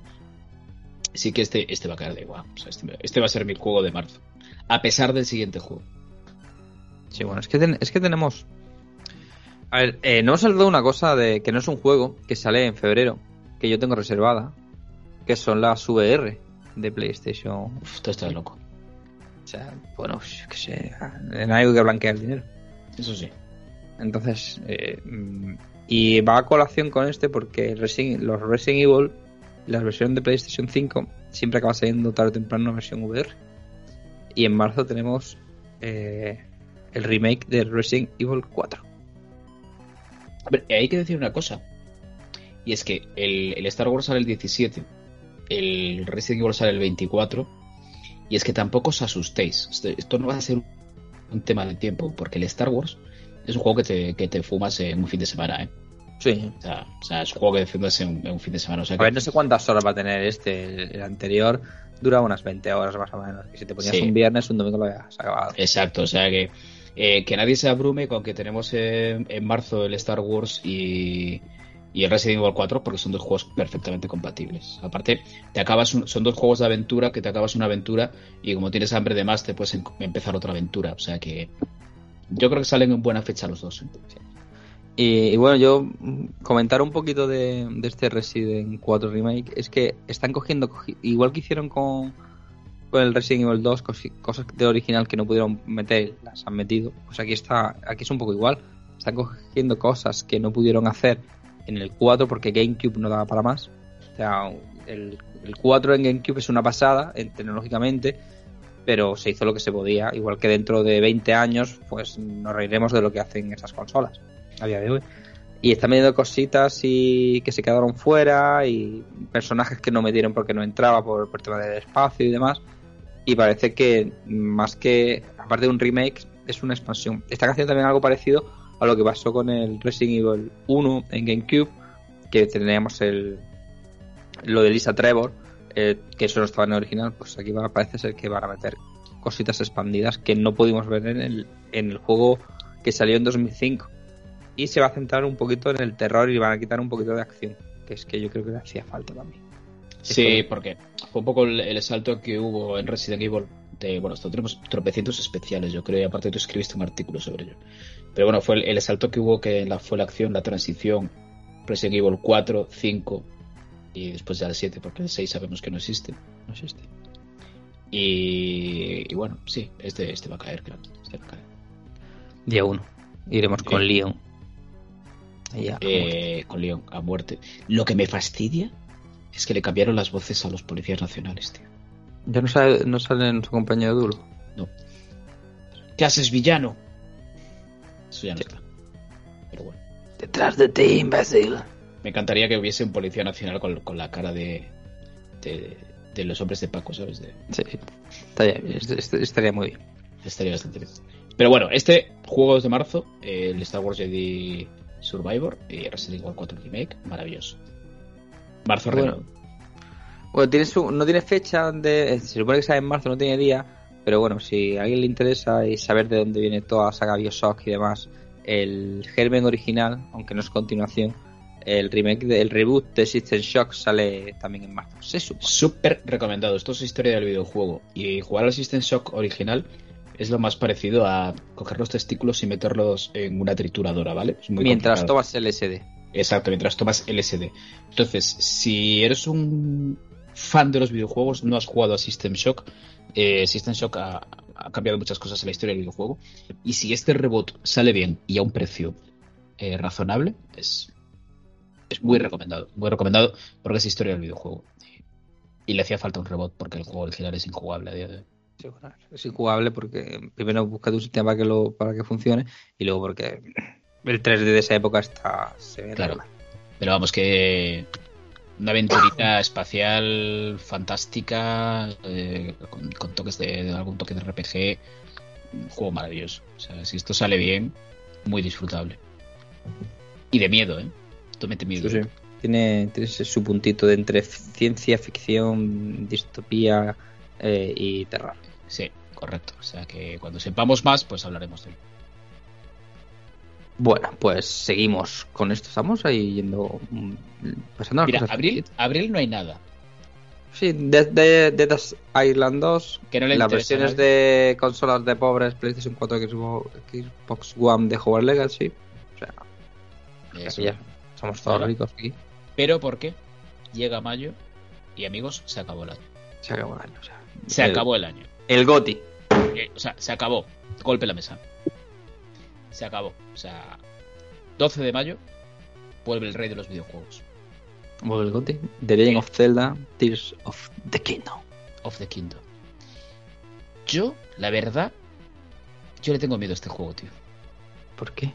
sí que este, este va a caer de igual. O sea, este, este va a ser mi juego de marzo. A pesar del siguiente juego. Sí, bueno, es que, ten- es que tenemos... A ver, eh, no hemos hablado de una cosa de que no es un juego que sale en febrero, que yo tengo reservada, que son las VR de PlayStation. Uf, tú estás loco. O sea, bueno, yo qué sé, en algo que blanquea el dinero. Eso sí. Entonces, eh, mm, y va a colación con este porque Resident- los Resident Evil, la versión de PlayStation 5, siempre acaba saliendo tarde o temprano una versión VR. Y en marzo tenemos eh, el remake de Resident Evil 4. A ver, hay que decir una cosa. Y es que el, Star Wars sale el 17, el Resident Evil sale el 24. Y es que tampoco os asustéis. Esto, esto no va a ser un tema de tiempo, porque el Star Wars es un juego que te, que te fumas en un fin de semana, ¿eh? Sí. O sea, o sea, es un juego que fumas en, en un fin de semana. O sea A que, ver, no sé cuántas horas va a tener este. El, el anterior dura unas 20 horas más o menos. Y si te ponías Sí. un viernes, un domingo lo habías acabado. Exacto, o sea que, eh, que nadie se abrume con que tenemos eh, en marzo el Star Wars y, y el Resident Evil 4 porque son dos juegos perfectamente compatibles. Aparte, te acabas un- son dos juegos de aventura que te acabas una aventura y como tienes hambre de más te puedes en- empezar otra aventura. O sea que yo creo que salen en buena fecha los dos. ¿eh? Y, bueno, yo comentar un poquito de, este Resident 4 Remake es que están cogiendo, cogi- igual que hicieron con, con el Resident Evil 2, cosi- cosas de original que no pudieron meter, las han metido. Pues aquí está, aquí es un poco igual. Están cogiendo cosas que no pudieron hacer en el 4 porque GameCube no daba para más. O sea, el, el 4 en GameCube es una pasada en- tecnológicamente, pero se hizo lo que se podía. Igual que dentro de 20 años, pues nos reiremos de lo que hacen esas consolas. A de hoy. Y están metiendo cositas y que se quedaron fuera y personajes que no metieron porque no entraba por, por tema del espacio y demás. Y parece que más que, aparte de un remake, es una expansión. Está haciendo también algo parecido a lo que pasó con el Resident Evil 1 en GameCube, que teníamos el lo de Lisa Trevor, eh, que eso no estaba en el original, pues aquí va, parece ser que van a meter cositas expandidas que no pudimos ver en el, en el juego que salió en 2005 y se va a centrar un poquito en el terror y van a quitar un poquito de acción, que es que yo creo que le hacía falta también. Sí, porque fue un poco el, el, salto que hubo en Resident Evil. De, bueno, esto tenemos tropecientos especiales, yo creo, y aparte tú escribiste un artículo sobre ello. Pero bueno, fue el, el salto que hubo que la, fue la acción, la transición, Resident Evil 4, 5 y después ya el 7, porque el 6 sabemos que no existe. No existe. Y, y bueno, sí, este, este va a caer, claro. Este va a caer. Día 1. Iremos con. Leon. Eh, con León a muerte. Lo que me fastidia es que le cambiaron las voces a los policías nacionales, tío. Ya no sale, no sale en su compañero duro. No. ¿Qué haces, villano? Eso ya no Sí. está. Pero bueno. Detrás de ti, imbécil. Me encantaría que hubiese un policía nacional con, con la cara de, de, de los hombres de Paco, ¿sabes? De, Sí, estaría, est- est- estaría muy bien. estaría bastante bien. Pero bueno, este juego es de marzo, eh, el Star Wars Jedi Survivor y Resident Evil 4 Remake, maravilloso. Marzo Bueno. Bueno, tiene su, no tiene fecha de. Se supone que sale en marzo, no tiene día. Pero bueno, si a alguien le interesa y saber de dónde viene toda la saga Bioshock y demás, el germen original, aunque no es continuación, el remake, de- el reboot de System Shock sale también en marzo. Se supone. Súper recomendado. Esto es historia del videojuego. Y jugar al System Shock original es lo más parecido a coger los testículos y meterlos en una trituradora, ¿vale? Es muy Mientras complicado. tomas LSD. Exacto, mientras tomas LSD. Entonces, si eres un fan de los videojuegos, no has jugado a System Shock, eh, System Shock ha, ha cambiado muchas cosas en la historia del videojuego. Y si este reboot sale bien y a un precio eh, razonable, es, es muy recomendado. Muy recomendado porque es historia del videojuego. Y, y le hacía falta un reboot porque el juego original es injugable a día de hoy. Sí, bueno, Es injugable porque primero busca un sistema para que, lo, para que funcione y luego porque el 3D de esa época está se ve Claro. regular. Pero vamos, que una aventurita espacial fantástica, eh, con, con toques de, de algún toque de RPG, un juego maravilloso. O sea, si esto sale bien, muy disfrutable. Y de miedo, ¿eh? Esto mete miedo. Sí, sí. Tiene, tiene ese- su puntito de entre ciencia ficción, distopía eh, y terror. Sí, correcto. O sea que cuando sepamos más, pues hablaremos de él. Bueno, pues seguimos con esto. Estamos ahí yendo. mm, Pasando Mira, cosas. abril, abril no hay nada. Sí, de, de, Dead Island 2. Que no le las versiones de consolas de pobres, PlayStation 4, Xbox, Xbox One de Hogwarts Legacy. O sea, Eso. ya somos todos ricos aquí. Pero ¿por qué? Llega mayo y amigos, se acabó el año. Se acabó el año. o sea, Se el- acabó el año. El GOTI. Eh, o sea, se acabó. Golpe en la mesa. Se acabó. O sea, 12 de mayo vuelve el rey de los videojuegos. Vuelve el GOTI. The Legend of Zelda, Tears of the Kingdom. Of the Kingdom. Yo, la verdad, yo le tengo miedo a este juego, tío. ¿Por qué?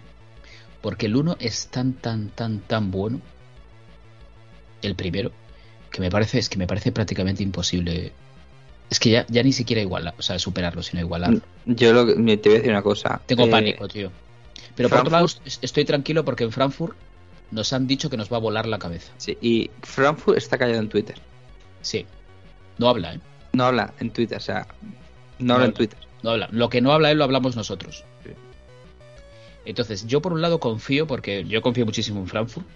Porque el 1 es tan, tan, tan, tan bueno. El primero. Que me parece, es que me parece prácticamente imposible. Es que ya, ya ni siquiera igualar, o sea, superarlo, sino igualarlo. Yo lo que, te voy a decir una cosa. Tengo Eh, pánico, tío. Pero por otro lado, estoy tranquilo porque en Frankfurt nos han dicho que nos va a volar la cabeza. Sí, y Frankfurt está callado en Twitter. Sí. No habla, ¿eh? No habla en Twitter, o sea, no, No habla en. Twitter. No habla. Lo que no habla él lo hablamos nosotros. Sí. Entonces, yo por un lado confío, porque yo confío muchísimo en Frankfurt.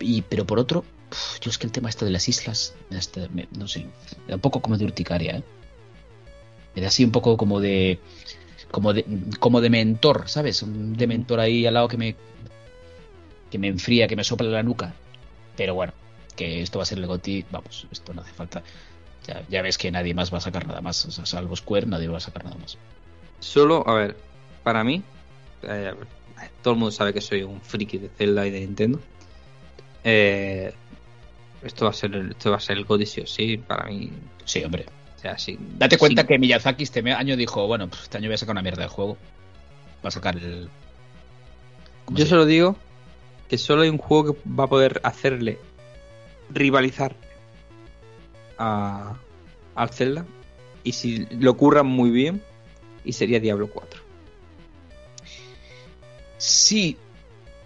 Y, pero por otro, yo es que el tema este de las islas, este- me- no sé, me da un poco como de urticaria, ¿eh? Me da así un poco como de, como de, como de mentor, ¿sabes? Un de mentor ahí al lado que me, que me enfría, que me sopla la nuca. Pero bueno, que esto va a ser el GOTY, vamos, esto no hace falta. Ya, ya ves que nadie más va a sacar nada más, o sea, salvo Square, nadie va a sacar nada más. Solo, a ver, para mí, eh, todo el mundo sabe que soy un friki de Zelda y de Nintendo. Eh, esto va a ser el, esto va a ser el GOTY sí o sí, para mí. Sí, hombre. O sea, sin- Date cuenta sin- que Miyazaki este año dijo, bueno, pues este año voy a sacar una mierda de juego. Va a sacar el, ¿Cómo Yo solo digo que solo hay un juego que va a poder hacerle rivalizar a, al Zelda. Y si lo curran muy bien, y sería Diablo 4. Sí,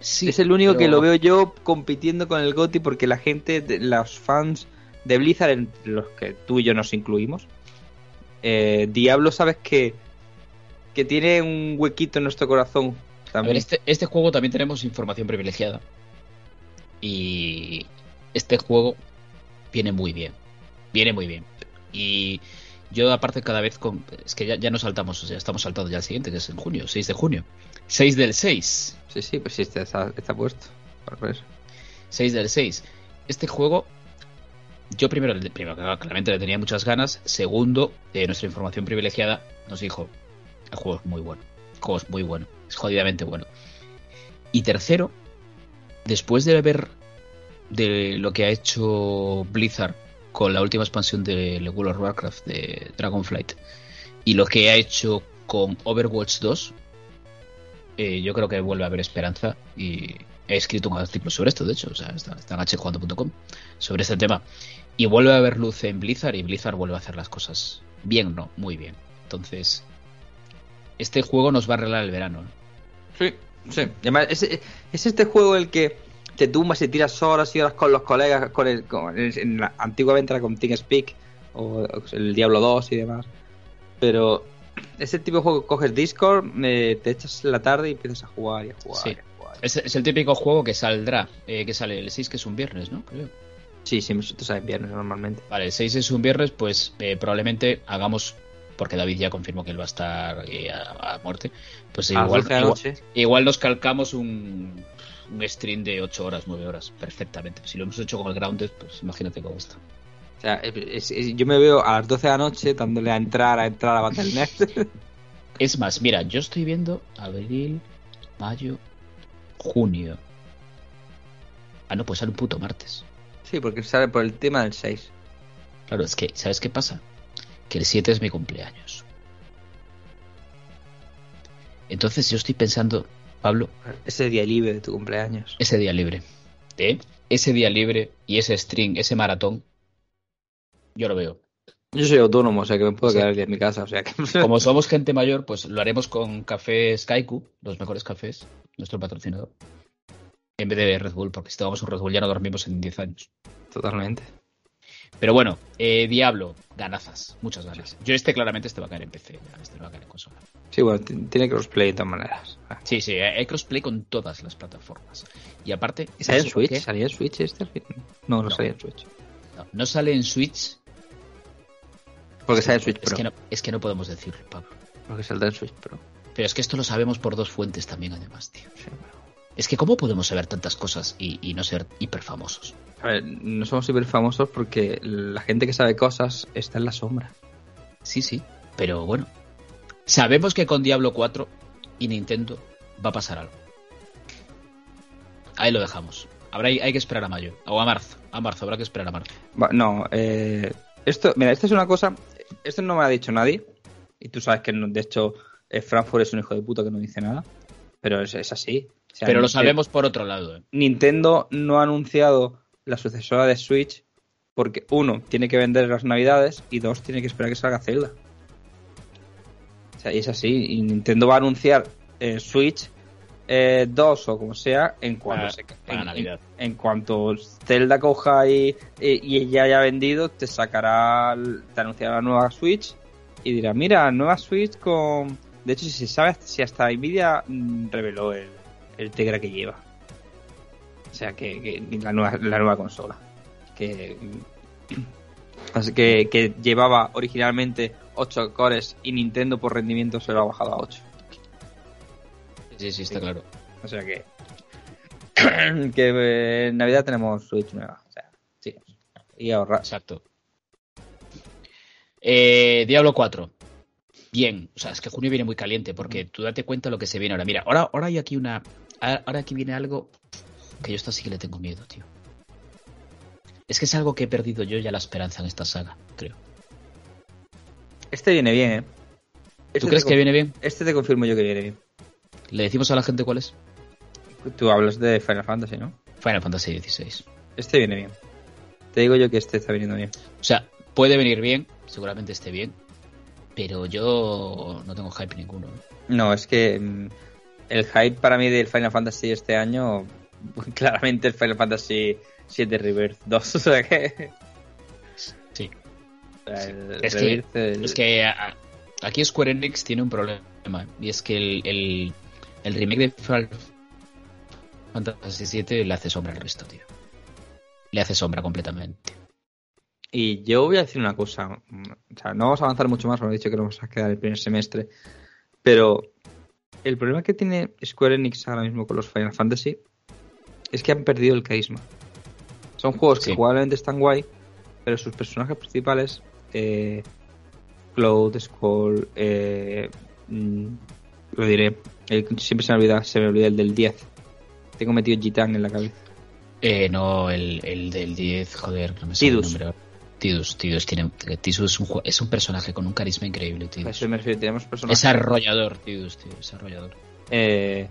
sí. es el único pero- que lo veo yo compitiendo con el GOTY porque la gente, de- los fans de Blizzard, entre los que tú y yo nos incluimos, eh, Diablo sabes que, que tiene un huequito en nuestro corazón. A También. ver, este, este juego también tenemos información privilegiada. Y este juego viene muy bien. Viene muy bien. Y yo aparte cada vez con... Es que ya, ya nos saltamos, o sea, estamos saltando ya al siguiente, que es en junio, 6 de junio. 6 del 6. Sí, sí, pues sí, está, puesto. Por eso. 6 del 6. Este juego, yo primero, primero claramente le tenía muchas ganas. Segundo, eh, nuestra información privilegiada nos dijo, el juego es muy bueno. El juego es muy bueno. Es jodidamente bueno. Y tercero, después de ver de lo que ha hecho Blizzard con la última expansión de World of Warcraft de Dragonflight y lo que ha hecho con Overwatch 2, eh, yo creo que vuelve a haber esperanza y he escrito un artículo sobre esto, de hecho, o sea, está, en hjjugando.com sobre este tema. Y vuelve a haber luz en Blizzard y Blizzard vuelve a hacer las cosas bien, no, muy bien. Entonces, este juego nos va a arreglar el verano. ¿no? Sí, sí. Además, es, es este juego el que te tumbas y tiras horas y horas con los colegas, con el, con el- en la- antiguamente era con TeamSpeak o el Diablo 2 y demás. Pero ese tipo de juego que coges Discord, eh, te echas la tarde y empiezas a jugar y a jugar. Sí. y a jugar. Es, es el típico juego que saldrá, eh, que sale el 6, que es un viernes, ¿no? Creo. Sí, sí, tú sabes viernes normalmente. Vale, el 6 es un viernes, pues eh, probablemente hagamos, porque David ya confirmó que él va a estar eh, a, a muerte, pues igual, 12 de la igual, noche. igual nos calcamos un, un stream de 8 horas, 9 horas, perfectamente. Si lo hemos hecho con el Grounded, pues imagínate cómo está. O sea, es- es- yo me veo a las 12 de la noche dándole a entrar, a entrar a Battle.net. Es más, mira, yo estoy viendo abril, mayo, junio. Ah, no, pues sale un puto martes. sí, porque sale por el tema del 6. Claro, es que, ¿sabes qué pasa? Que el 7 es mi cumpleaños. Entonces yo estoy pensando, Pablo, Ese día libre de tu cumpleaños. ese día libre. ¿eh? Ese día libre y ese string, ese maratón, yo lo veo. Yo soy autónomo, o sea que me puedo Sí. quedar en mi casa, o sea que... Como somos gente mayor, pues lo haremos con café Skyku, los mejores cafés, nuestro patrocinador. En vez de Red Bull, porque si tomamos un Red Bull ya no dormimos en 10 años. Totalmente. Pero bueno, eh, Diablo, ganazas, muchas ganas. Yo este claramente este va a caer en PC, este no va a caer en consola. Sí, bueno, tiene crossplay de todas maneras. Sí, sí, hay crossplay con todas las plataformas. Y aparte, ¿Salía en ¿sabes por Switch? ¿Salía en Switch este? No, no, No. salía en Switch. No, no sale en Switch. Porque sale en Switch es Pro. que, no, es que no podemos decirlo, Pablo. Porque saldrá en Switch Pro. Pero es que esto lo sabemos por dos fuentes también, además, tío. Sí, pero- Es que ¿cómo podemos saber tantas cosas y, y no ser hiper famosos? A ver, no somos súper famosos porque la gente que sabe cosas está en la sombra. Sí, sí. Pero bueno. Sabemos que con Diablo 4 y Nintendo va a pasar algo. Ahí lo dejamos. Habrá, hay que esperar a mayo. O a marzo. A marzo, habrá que esperar a marzo. No, eh, esto, mira, esta es una cosa. Esto no me lo ha dicho nadie. Y tú sabes que, de hecho, eh, Frankfurt es un hijo de puta que no dice nada. Pero es, es así. O sea, Pero lo sabemos por otro lado. ¿eh? Nintendo no ha anunciado la sucesora de Switch porque, uno, tiene que vender las navidades y dos, tiene que esperar que salga Zelda. O sea, y es así. Y Nintendo va a anunciar eh, Switch eh, 2 o como sea en cuanto, Para- se- para en- Navidad. en, en cuanto Zelda coja y, y, y ya haya vendido, te sacará, te anunciará la nueva Switch y dirá, mira, nueva Switch con... De hecho, si se sabe si hasta Nvidia mm, reveló el, el Tegra que lleva. O sea, que, que la, nueva, la nueva consola. Que, así que, que llevaba originalmente 8 cores y Nintendo por rendimiento se lo ha bajado a 8. Sí, sí, está claro. O sea que. que eh, en Navidad tenemos Switch nueva. O sea, sí. Y ahorrar. Exacto. Eh, Diablo 4. Bien, o sea, es que junio viene muy caliente porque tú date cuenta lo que se viene ahora. Mira, ahora, ahora hay aquí una. Ahora aquí viene algo que yo esto sí que le tengo miedo, tío. Es que es algo que he perdido yo ya la esperanza en esta saga, creo. Este viene bien, ¿eh? Este ¿Tú crees te que viene bien? Este te confirmo yo que viene bien. ¿Le decimos a la gente cuál es? Tú hablas de Final Fantasy, ¿no? Final Fantasy XVI. Este viene bien. Te digo yo que este está viniendo bien. O sea, puede venir bien, seguramente esté bien, pero yo no tengo hype ninguno. No, es que mm, el hype para mí del Final Fantasy este año, claramente el Final Fantasy 7 Rebirth 2. O sea que. Sí. el Es que, el- es que aquí Square Enix tiene un problema, y es que el, el, el remake de Final Fantasy VII le hace sombra al resto, tío. Le hace sombra completamente. Y yo voy a decir una cosa. O sea, no vamos a avanzar mucho más, porque he dicho que nos vamos a quedar el primer semestre. Pero el problema que tiene Square Enix ahora mismo con los Final Fantasy es que han perdido el carisma. Son juegos que jugablemente están guay, pero sus personajes principales, eh, Cloud, Skull, eh, mm, lo diré, el- siempre se me olvida, se me olvida el del 10. Tengo metido Gitan en la cabeza. Eh, no, el, el del 10, joder, no me sale el nombre. Tidus, Tidus, tiene, Tidus es, un, es un personaje con un carisma increíble, A Tidus. eso me refiero, tenemos personajes. Es arrollador, Tidus, tío, es arrollador. eh,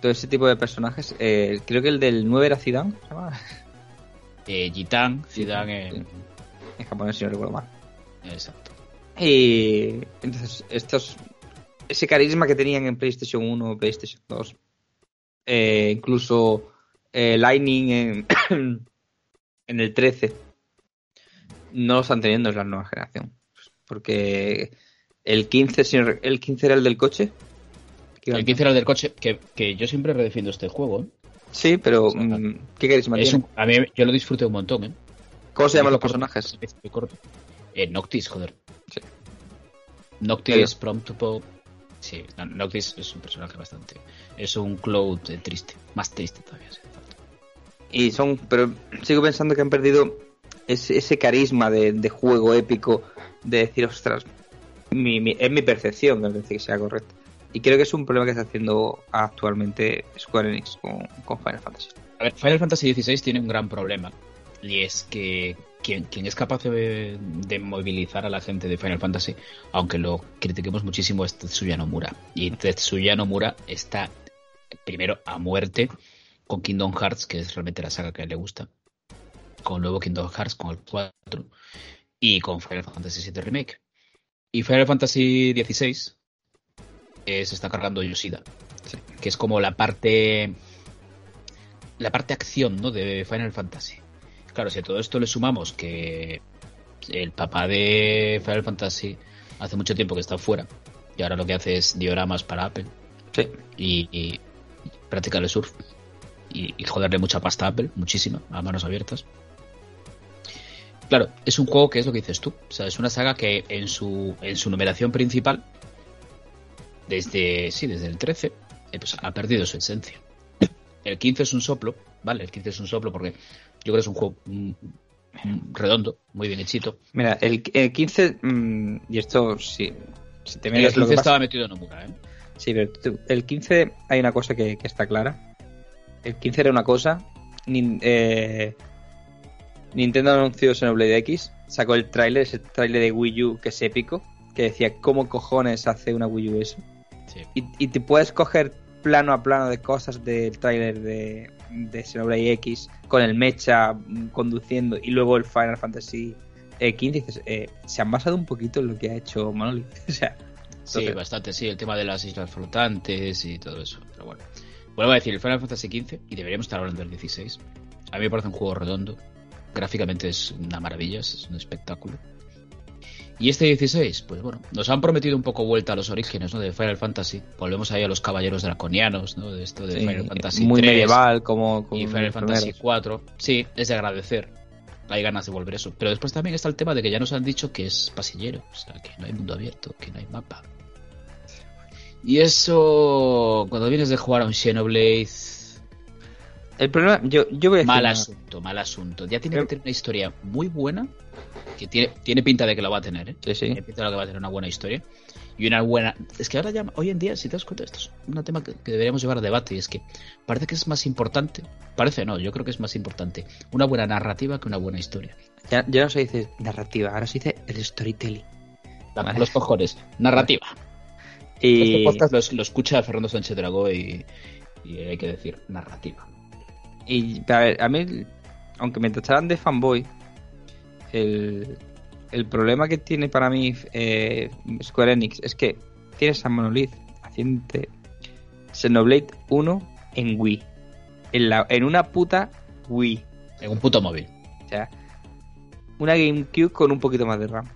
todo ese tipo de personajes. eh, creo que el del 9 era Zidane, ¿se llama? Eh, Gitan, Zidane, en- en japonés, si no recuerdo mal. exacto. Y entonces, estos, ese carisma que tenían en PlayStation 1 o PlayStation 2, eh, incluso eh, Lightning en, en el 13, no lo están teniendo en la nueva generación. Porque el 15, señor- el 15 era el del coche. El 15 era el del coche, que, que yo siempre redefiendo este juego. ¿eh? Sí, pero O sea, mm, ¿qué carisma Es tiene? un- a mí yo lo disfruté un montón, ¿eh? ¿Cómo se llaman los personajes? corto. Eh, Noctis, joder. Sí. Noctis, Promptopo. Sí, no, Noctis es un personaje bastante. Es un Cloud eh, triste. Más triste todavía, falta. Y son, pero sigo pensando que han perdido ese, ese carisma de, de juego épico de decir, ostras, mi, mi- es mi percepción, es decir que sea correcto. Y creo que es un problema que está haciendo actualmente Square Enix con, con Final Fantasy. A ver, Final Fantasy XVI tiene un gran problema. Y es que quien, quien es capaz de, de movilizar a la gente de Final Fantasy, aunque lo critiquemos muchísimo, es Tetsuya Nomura. Y Tetsuya Nomura está primero a muerte con Kingdom Hearts, que es realmente la saga que a él le gusta. Con el nuevo Kingdom Hearts, con el 4. Y con Final Fantasy VII Remake. Y Final Fantasy XVI eh, se está cargando Yoshida. Que es como la parte la parte acción ¿no? de Final Fantasy. Claro, si a todo esto le sumamos que el papá de Final Fantasy hace mucho tiempo que está fuera y ahora lo que hace es dioramas para Apple Sí. y, y practicar el surf y, y joderle mucha pasta a Apple, muchísima, a manos abiertas. Claro, es un juego que es lo que dices tú. O sea, es una saga que en su, en su numeración principal, desde, sí, desde el 13, eh, pues ha perdido su esencia. El 15 es un soplo, ¿vale? El 15 es un soplo porque creo que es un juego mm, mm, redondo, muy bien hechito. Mira, el, el 15, mm, y esto, si, si te El miras lo 15 que pasa- estaba metido en Nomura, ¿eh? Sí, pero tú- el 15 hay una cosa que, que está clara. El 15 era una cosa. Nin- eh, Nintendo anunció Xenoblade X, sacó el tráiler, ese tráiler de Wii U que es épico, que decía cómo cojones hace una Wii U eso. Sí. Y, y te puedes coger plano a plano de cosas del tráiler de, de Xenoblade X con el mecha conduciendo y luego el Final Fantasy 15 y dices, eh, se han basado un poquito en lo que ha hecho Monolith. o sea, Sí, entonces- bastante, sí, el tema de las islas flotantes y todo eso. Pero bueno, vuelvo a decir, el Final Fantasy XV, y deberíamos estar hablando del 16, a mí me parece un juego redondo. Gráficamente es una maravilla, es un espectáculo. Y este 16, pues bueno, nos han prometido un poco vuelta a los orígenes ¿no? de Final Fantasy. Volvemos ahí a los caballeros draconianos, ¿no? De esto de sí, Final Fantasy muy 3 medieval como, como y Final Fantasy primeros. 4. Sí, es de agradecer. Hay ganas de volver eso. Pero después también está el tema de que ya nos han dicho que es pasillero. O sea, que no hay mundo abierto, que no hay mapa. Y eso, cuando vienes de jugar a un Xenoblade, El problema, yo, yo voy a decir mal asunto, mal asunto. Ya tiene que tener una historia muy buena, que tiene, tiene pinta de que lo va a tener, ¿eh? Sí, sí. Tiene pinta de que va a tener una buena historia. Y una buena... Es que ahora ya, hoy en día, si te das cuenta, esto es un tema que, que deberíamos llevar a debate, y es que parece que es más importante, parece no, yo creo que es más importante una buena narrativa que una buena historia. Ya, ya no se dice narrativa, ahora se dice el storytelling. Vale. Los cojones, narrativa. Y Este podcast lo, lo escucha Fernando Sánchez Dragó y, y hay que decir narrativa. Y a ver, a mí, aunque me tacharan de fanboy, el, el problema que tiene para mí eh, Square Enix es que tienes a Monolith haciendo Xenoblade 1 en Wii. En, la, en una puta Wii. En un puto móvil. O sea, una GameCube con un poquito más de RAM.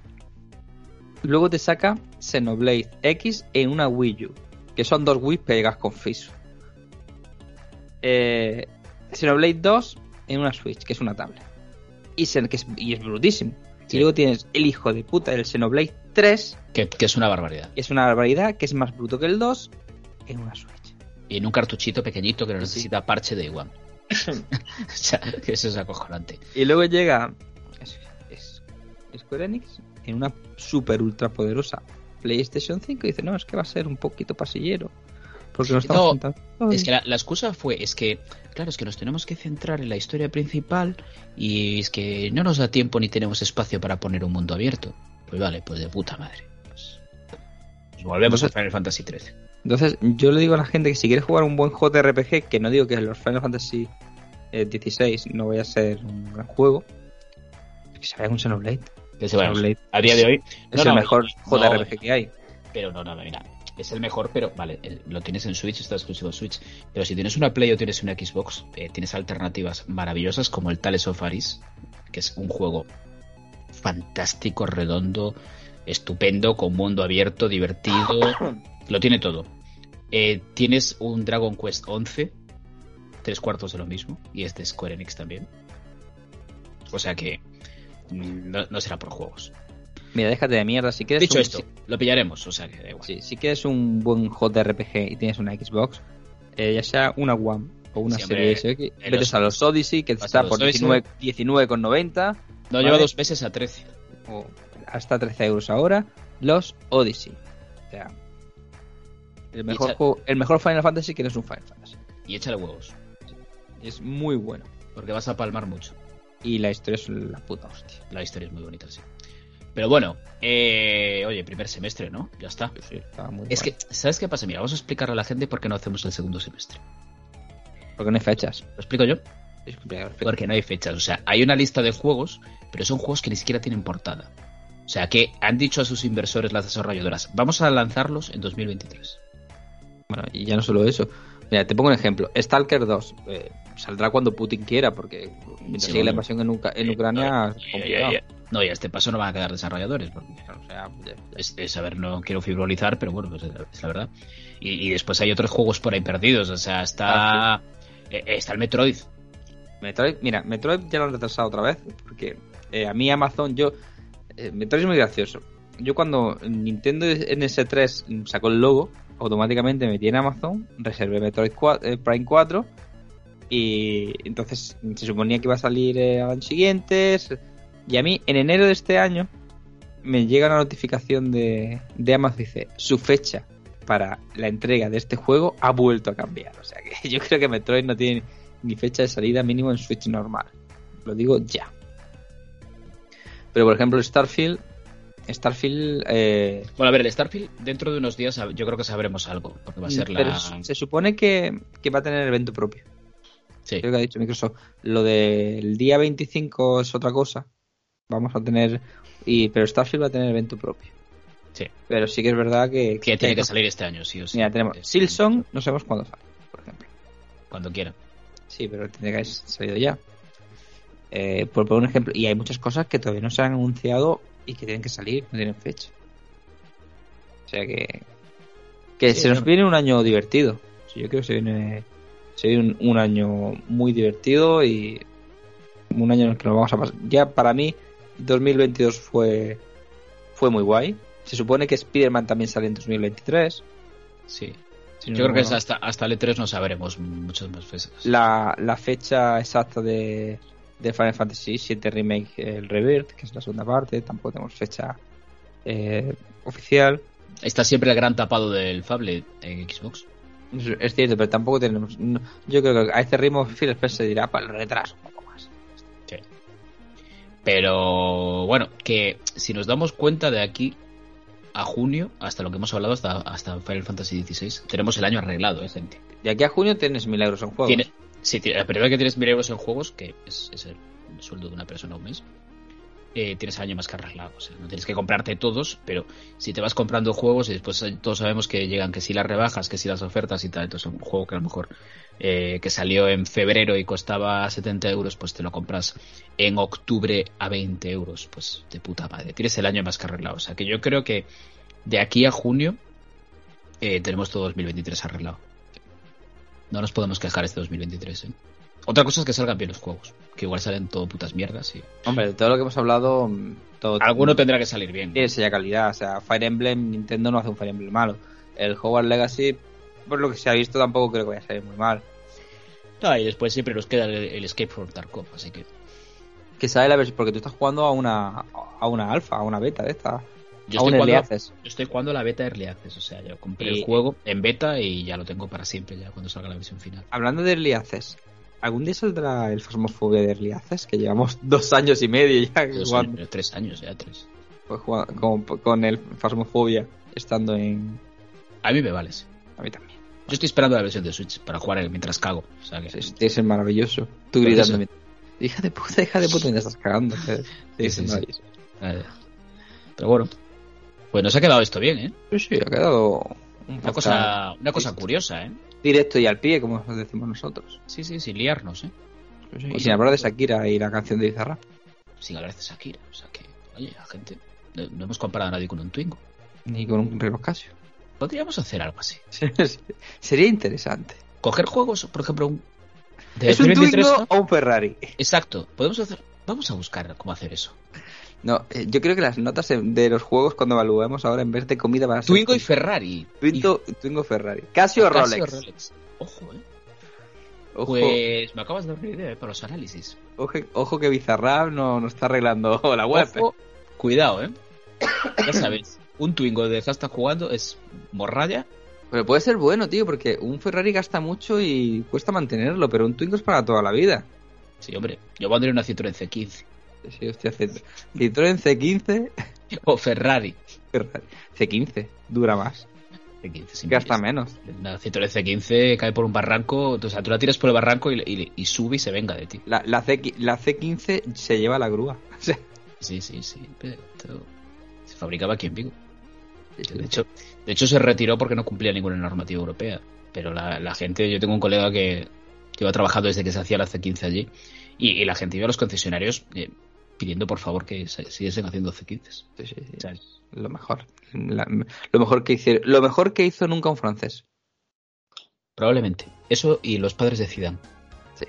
Luego te saca Xenoblade X en una Wii U. Que son dos Wii pegas con FISU. Eh, Xenoblade 2 en una Switch, que es una tablet. Y, se- que es, y es brutísimo. Sí. Y luego tienes el hijo de puta del Xenoblade 3, Que, que es una barbaridad. que es una barbaridad, que es más bruto que el 2, en una Switch. Y en un cartuchito pequeñito que no sí. necesita parche de igual. o sea, que eso es acojonante. Y luego llega es, es- Square Enix en una super ultra poderosa PlayStation 5 y dice, no, es que va a ser un poquito pasillero. Porque no estamos No, sentados. Es que la, la excusa fue, es que, claro, es que nos tenemos que centrar en la historia principal y es que no nos da tiempo ni tenemos espacio para poner un mundo abierto. Pues vale, pues de puta madre. Pues, pues volvemos a Final Fantasy XIII. Entonces, yo le digo a la gente que si quiere jugar un buen JRPG, que no digo que los Final Fantasy eh, 16 no vaya a ser un gran juego, que se vaya con Xenoblade. Que se vaya. Xenoblade A día de hoy, es No, el no, mejor JRPG que hay. pero no, no, no, mira. Es el mejor, pero vale, lo tienes en Switch, está exclusivo en Switch. Pero si tienes una Play o tienes una Xbox, eh, tienes alternativas maravillosas como el Tales of Aris, que es un juego fantástico, redondo, estupendo, con mundo abierto, divertido. Lo tiene todo. Eh, tienes un Dragon Quest 11, tres cuartos de lo mismo, y es de Square Enix también. O sea que mm, no, no será por juegos. Mira, déjate de mierda. Si quieres Dicho un- esto, lo pillaremos, o sea que da igual. Sí, si quieres un buen JRPG y tienes una Xbox, eh, ya sea una One o una Sí, hombre, Series X, vete los- a los Odyssey, que está por Odyssey. 19 19,90 No Vale. lleva dos meses a 13. o hasta 13 euros ahora. Los Odyssey. O sea, el mejor, echa- juego, el mejor Final Fantasy que no es un Final Fantasy. Y échale huevos, Es muy bueno. porque vas a palmar mucho. Y la historia es la puta hostia. La historia es muy bonita, sí. Pero bueno, eh, oye, primer semestre, ¿no? Ya está. Sí, estaba muy Es que, ¿sabes qué pasa? Mira, vamos a explicarle a la gente por qué no hacemos el segundo semestre. Porque no hay fechas. ¿Lo explico yo? Porque no hay fechas. O sea, hay una lista de juegos, pero son juegos que ni siquiera tienen portada. O sea, que han dicho a sus inversores, las desarrolladoras, vamos a lanzarlos en 2023. Bueno, y ya no solo eso. Mira, te pongo un ejemplo. Stalker 2 eh, saldrá cuando Putin quiera, porque mientras Sí, sigue la invasión en, Uca- en Eh, Ucrania no, No, y a este paso no van a quedar desarrolladores. Porque, O sea, es, es, a ver, no quiero frivolizar, pero bueno, pues es la- verdad. Y, y después hay otros juegos por ahí perdidos. O sea, está. Ah, eh, está el Metroid. Metroid, mira, Metroid ya lo han retrasado otra vez, porque eh, a mí Amazon, yo... eh, Metroid es muy gracioso. Yo cuando Nintendo NS3 sacó el logo, automáticamente me metí en Amazon, reservé Metroid 4, eh, Prime 4 y entonces se suponía que iba a salir eh, al año siguiente y a mí en enero de este año me llega una notificación de, de Amazon dice su fecha para la entrega de este juego ha vuelto a cambiar. O sea que yo creo que Metroid no tiene ni fecha de salida mínimo en Switch normal. Lo digo ya. Pero por ejemplo Starfield, Starfield, eh, Bueno, a ver, el Starfield, dentro de unos días yo creo que sabremos algo. Porque va a ser pero la. se- se supone que, que va a tener evento propio. Sí. Creo que ha dicho Microsoft. Lo del día 25 es otra cosa. Vamos a tener. Y, pero Starfield va a tener evento propio. Sí. Pero sí que es verdad que. Que tiene que salir este año, sí o sí. Mira, tenemos Es- Silson, no sabemos cuándo sale, por ejemplo. Cuando quiera. Sí, pero tiene que haber salido ya. Eh, por poner un ejemplo, y hay muchas cosas que todavía no se han anunciado y que tienen que salir, no tienen fecha. O sea que. Que Sí, se nos claro. viene un año divertido. Yo creo que se viene, se viene un, un año muy divertido y un año en el que nos vamos a pasar. Ya para mí, 2022 fue, fue muy guay. Se supone que Spider-Man también sale en 2023. Sí. Si no Yo creo que es hasta, hasta el E3 no sabremos muchas más fechas. la, la fecha exacta de, de Final Fantasy VII Remake, el Rebirth, que es la segunda parte, tampoco tenemos fecha eh, oficial. Está siempre el gran tapado del Fable en Xbox. Es, cierto, pero tampoco tenemos. no- yo creo que a este ritmo Phil Spencer dirá para el retraso. Pero bueno, que si nos damos cuenta de aquí, a junio, hasta lo que hemos hablado, hasta, hasta Final Fantasy XVI, tenemos el año arreglado, ¿eh, gente? De aquí a junio tienes mil euros en juego. Tiene, sí, tiene- primero que tienes mil euros en juegos, que es, es el sueldo de una persona un mes, eh, tienes el año más que arreglado. O sea, no tienes que comprarte todos, pero si te vas comprando juegos y después eh, todos sabemos que llegan que si las rebajas, que si las ofertas y tal, entonces un juego que a lo mejor eh, que salió en febrero y costaba 70 euros, pues te lo compras en octubre a 20 euros, pues de puta madre. Tienes el año más que arreglado. O sea que yo creo que de aquí a junio eh, tenemos todo 2023 arreglado. No nos podemos quejar este 2023, ¿eh? Otra cosa es que salgan bien los juegos, que igual salen todo putas mierdas y... Hombre, de todo lo que hemos hablado, mm, todo Alguno tendrá que salir bien. sello de calidad. O sea, Fire Emblem, Nintendo no hace un Fire Emblem malo. El Hogwarts Legacy, por lo que se ha visto, tampoco creo que vaya a salir muy mal. Ah, y después siempre nos queda el, el Escape from Tarkov, así que... Que sale la versión, porque tú estás jugando a una a una alfa, a una beta de esta. Yo estoy, jugando, yo estoy jugando la beta Early Access, o sea, yo compré Y- el juego en beta y ya lo tengo para siempre, ya cuando salga la versión final. Hablando de Early Access, ¿algún día saldrá el Phasmophobia de Early Access? Que llevamos dos años y medio ya Dos jugando, años, tres años, ya tres. pues, jugando- con, con el Phasmophobia estando en... A mí me vale, sí. A mí también. Yo estoy esperando la versión de Switch para jugar mientras cago. O sea que... Ser maravilloso. Tú gritando. eso. Hija de puta, hija de puta, me estás cagando. Sí, sí, sí. Pero bueno, pues nos ha quedado esto bien, ¿eh? Sí, sí, ha quedado un Una cosa, una cosa curiosa, ¿eh? directo y al pie, como decimos nosotros. Sí, sí, sin liarnos, ¿eh? Sí. Y sin hablar de Shakira y la canción de Bizarra. Sin hablar de Shakira. O sea que, oye, la gente... No, no hemos comparado a nadie con un Twingo. Ni con un reloj Casio. Podríamos hacer algo así. Sería interesante. Coger juegos, por ejemplo, un... de ¿Es un 2023, Twingo ¿no? o un Ferrari? Exacto. Podemos hacer... Vamos a buscar cómo hacer eso. No, eh, yo creo que las notas de- los juegos cuando evaluemos ahora en vez de comida van a ser Twingo y Ferrari. Twingo, Twingo Ferrari. Casio o Casio Rolex. Ojo, eh. Ojo, Pues me acabas de dar una idea eh, para los análisis. ojo, ojo que Bizarrap no, no está arreglando la web. eh. Cuidado, eh. Ya sabéis, un Twingo de hashtag jugando es morralla. Pero puede ser bueno, tío, porque un Ferrari gasta mucho y cuesta mantenerlo, pero un Twingo es para toda la vida. Sí, hombre, yo pondré una Citroën C15. Sí, hostia, Citroën C15, O Ferrari. Ferrari. C15, dura más, C15, sin gasta menos. Una Citroën C15 cae por un barranco, o sea, tú la tiras por el barranco y, y- y sube y se venga de ti. La, la, C, la C15 se lleva la grúa. Sí, sí, sí. pero se fabricaba aquí en Vigo. De hecho, de hecho se retiró porque no cumplía ninguna normativa europea. Pero la, la gente, yo tengo un colega que que iba trabajando desde que se hacía la C15 allí y, y la gente iba a los concesionarios eh, pidiendo por favor que se, siguiesen haciendo C15. Sí, sí, sí. O sea, Lo mejor. La- lo mejor que hicieron, lo mejor que hizo nunca un francés. probablemente. Eso y los padres de Zidane. Sí.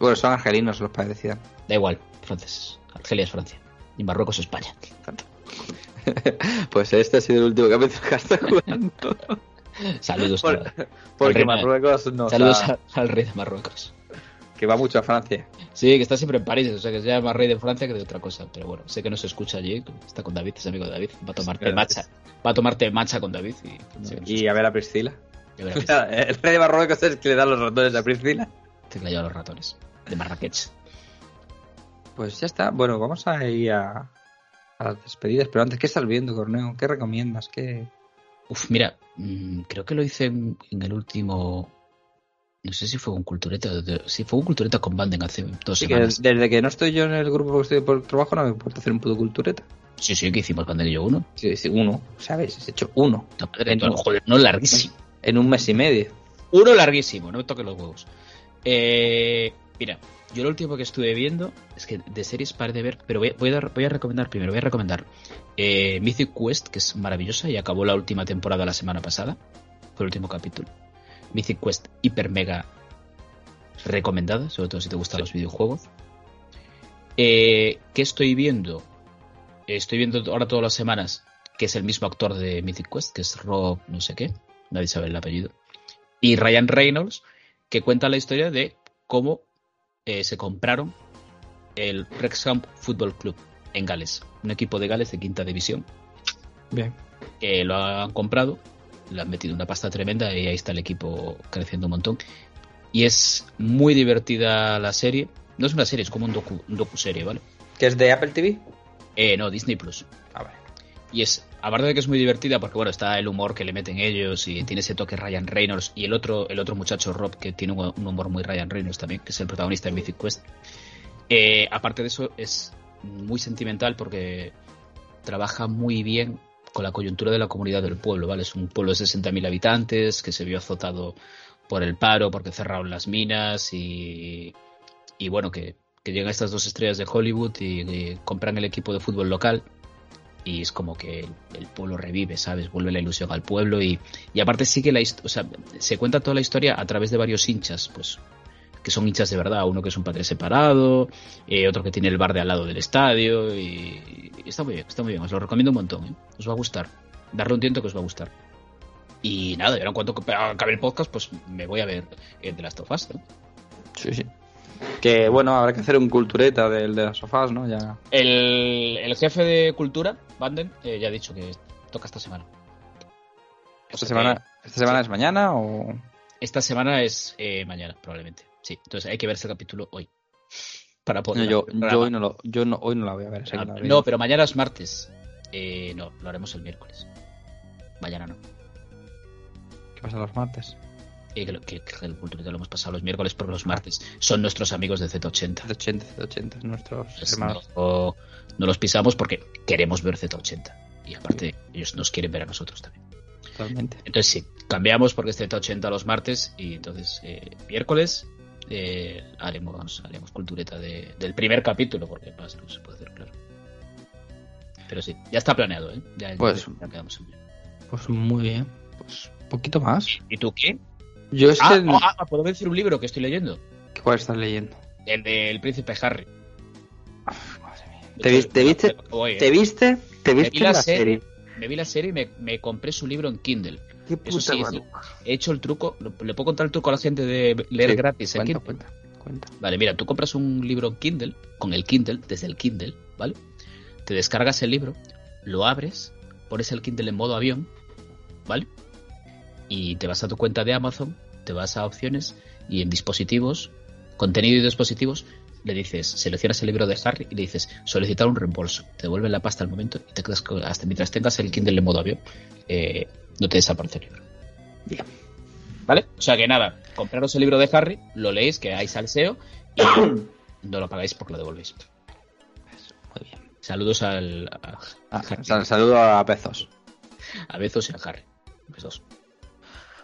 Bueno, son argelinos los padres de Zidane. Da igual, franceses. Argelia es Francia. Y Marruecos España. Pues este ha sido el último capítulo que está jugando. Saludos. Por- porque Marruecos nos saludos a- al rey de Marruecos. que va mucho a Francia. Sí, que está siempre en París, o sea que sea más rey de Francia que de otra cosa. Pero bueno, sé que no se escucha allí. Está con David, es amigo de David. Va a tomarte claro. matcha. Va a tomarte matcha con David. Y, no a ver a Priscila. El rey de Marruecos es el que le da los ratones a Priscila. te la lleva los ratones. De Marrakech. Pues ya está. Bueno, vamos a ir a, a las despedidas. Pero antes, ¿qué estás viendo, Corneo? ¿Qué recomiendas? ¿Qué... Uf, mira, mm, creo que lo hice en, en el último. No sé si fue un cultureta. Sí, fue un cultureta con Banden hace dos Sí, que semanas. desde que no estoy yo en el grupo que estoy por trabajo, no me importa hacer un puto cultureta. Sí, sí, que hicimos Banden y yo uno. Sí, sí, uno, ¿sabes? Has hecho uno. Madre, En no, un- joder, no larguísimo. En un mes y medio. Uno larguísimo, no me toques los huevos. Eh, mira, yo lo último que estuve viendo es que de series paré de ver, pero voy a recomendar primero, voy a recomendar eh, Mythic Quest, que es maravillosa y acabó la última temporada la semana pasada. Fue el último capítulo. Mythic Quest hiper mega recomendada, sobre todo si te gustan los videojuegos. Eh, ¿Qué estoy viendo? Estoy viendo ahora todas las semanas que es el mismo actor de Mythic Quest, que es Rob no sé qué, nadie sabe el apellido y Ryan Reynolds, que cuenta la historia de cómo eh, se compraron el Wrexham Football Club en Gales, un equipo de Gales de quinta división, Bien. que lo han comprado, le han metido una pasta tremenda y ahí está el equipo creciendo un montón. Y es muy divertida la serie. No es una serie, es como un docu, un docu-serie, ¿vale? ¿Que es de Apple TV? Eh, no, Disney Plus. Ah, vale. Y es aparte de que es muy divertida, porque bueno, está el humor que le meten ellos y tiene ese toque Ryan Reynolds y el otro, el otro muchacho Rob que tiene un, humor muy Ryan Reynolds también, que es el protagonista de Mythic Quest. Eh, aparte de eso, es muy sentimental porque trabaja muy bien con la coyuntura de la comunidad del pueblo, ¿vale? Es un pueblo de 60.000 habitantes que se vio azotado por el paro, porque cerraron las minas y, y bueno, que, llegan estas dos estrellas de Hollywood y compran el equipo de fútbol local y es como que el, el, pueblo revive, ¿sabes? Vuelve la ilusión al pueblo y, y aparte sigue la o sea, se cuenta toda la historia a través de varios hinchas, pues que son hinchas de verdad, uno que es un padre separado, eh, otro que tiene el bar de al lado del estadio y, y, está muy bien, está muy bien, os lo recomiendo un montón, ¿eh? os va a gustar, darle un tiento que os va a gustar. Y nada, y ahora en cuanto acabe el podcast, pues me voy a ver el de las tofas, ¿no? Sí, sí. Que bueno, habrá que hacer un cultureta del de las sofás, ¿no? Ya. El, el jefe de cultura, Banden, eh, ya ha dicho que toca esta semana. ¿Esta semana, ¿esta semana es mañana o...? Esta semana es eh, mañana, probablemente. Sí, entonces hay que ver ese capítulo hoy. Para poder. No, yo, yo, hoy no lo, yo no, hoy no la voy a ver. Ah, no, pero mañana es martes. Eh, no, lo haremos el miércoles. Mañana no. ¿Qué pasa los martes? Eh, que, que, el culturito lo hemos pasado los miércoles por los martes. Son nuestros amigos de Z80. Z80, Z80, nuestros pues hermanos. No, no, los pisamos porque queremos ver Z80. Y aparte, ellos nos quieren ver a nosotros también. Totalmente. Entonces sí, cambiamos porque es Z80 los martes y entonces eh, miércoles eh, haremos, haremos cultureta de, del primer capítulo, porque más no se puede hacer, claro. Pero sí, ya está planeado, ¿eh? Ya, pues, ya quedamos en Pues muy bien. Pues un poquito más. ¿Y tú qué? Yo es ah, que... oh, ah, ¿puedo decir un libro que estoy leyendo? ¿Cuál estás leyendo? El del príncipe Harry. Uf, madre mía. ¿Te, viste, te, viste, ¿Te viste? ¿Te viste vi la, la serie, serie? Me vi la serie y me, me compré su libro en Kindle. ¿Qué Eso sí, he hecho el truco. ¿Le puedo contar el truco a la gente de leer Sí, gratis en Cuenta, Kindle? cuenta, cuenta. Vale, mira, tú compras un libro en Kindle, con el Kindle, desde el Kindle, ¿vale? Te descargas el libro, lo abres, pones el Kindle en modo avión, ¿vale? Y te vas a tu cuenta de Amazon, te vas a opciones y en dispositivos, contenido y dispositivos, le dices, seleccionas el libro de Harry y le dices solicitar un reembolso. Te devuelven la pasta al momento y te quedas con- hasta mientras tengas el Kindle en modo avión, eh, no te desaparece el libro. Bien. ¿Vale? O sea que nada, compraros el libro de Harry, lo leéis, que hay salseo y no lo pagáis porque lo devolvéis. Muy bien. Saludos al, a, Ah, sal- saludo a Pezos. a Bezos y a Harry. Besos.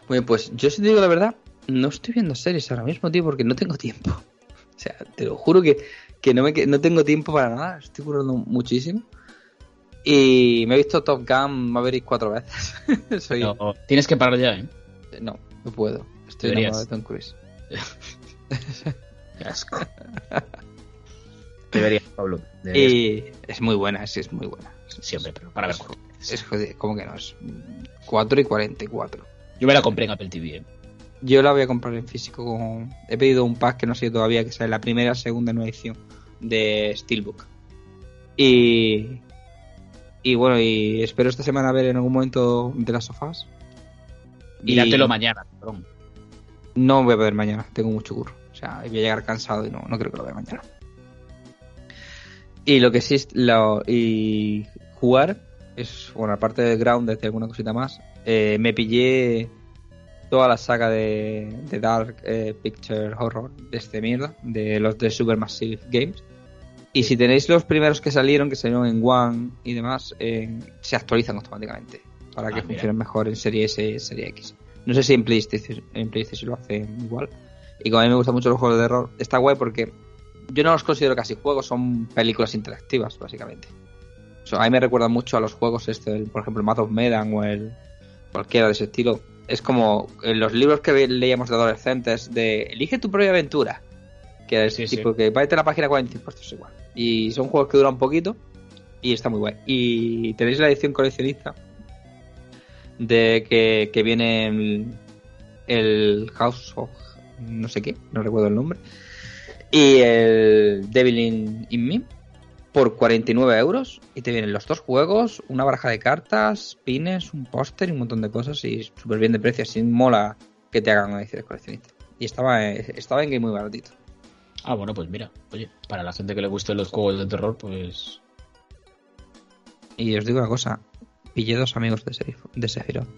Muy bien, pues yo si te digo la verdad, no estoy viendo series ahora mismo, tío, porque no tengo tiempo. O sea, te lo juro que, que no, me, que no tengo tiempo para nada. Estoy currando muchísimo. Y me he visto Top Gun Maverick cuatro veces. Soy... No, tienes que parar ya, ¿eh? No, no puedo. Estoy Deberías. enamorado de Tom Cruise. Qué asco. Deberías, Pablo. Deberías. Y es muy buena, sí, es muy buena. Sí, hombre, pero para ver. Es, es ¿cómo que no? Es 4 y 44. Yo me la compré en Apple TV, ¿eh? Yo la voy a comprar en físico. Con... He pedido un pack que no sé todavía, que sale la primera, segunda, nueva edición de Steelbook. Y. Y bueno, y espero esta semana ver en algún momento de las sofás. Míratelo Y- mañana, cabrón. No voy a ver mañana, tengo mucho curro. O sea, voy a llegar cansado y no, no creo que lo vea mañana. Y lo que sí es lo, y jugar es, bueno, aparte de Grounded y alguna cosita más, eh, me pillé toda la saga de, de Dark eh, Picture Horror de este mierda, de los de Supermassive Games. Y si tenéis los primeros que salieron, que salieron en One y demás, eh, se actualizan automáticamente para que Ah, mira. funcionen mejor en Serie S y Serie X. No sé si en PlayStation, en PlayStation lo hacen igual. Y como a mí me gustan mucho los juegos de terror, está guay porque yo no los considero casi juegos, son películas interactivas, básicamente. O sea, a mí me recuerdan mucho a los juegos, este, el- por ejemplo, el Math of Medan o el cualquiera de ese estilo. Es como en los libros que leíamos de adolescentes de Elige tu propia aventura. Que es Sí, sí. tipo que váyate a la página 45, pues esto es igual. Y son juegos que duran poquito y está muy guay. Y tenéis la edición coleccionista de que, que viene el, el House of no sé qué, no recuerdo el nombre. Y el Devil in, in Me por 49 euros. Y te vienen los dos juegos, una baraja de cartas, pines, un póster y un montón de cosas. Y súper bien de precio. Así mola que te hagan una edición coleccionista. Y estaba, estaba en game muy baratito. Ah, bueno, pues mira. Oye, para la gente que le gusten los juegos de terror, pues. Y os digo una cosa. pillé dos amigos de, Serif- de Sephiroth.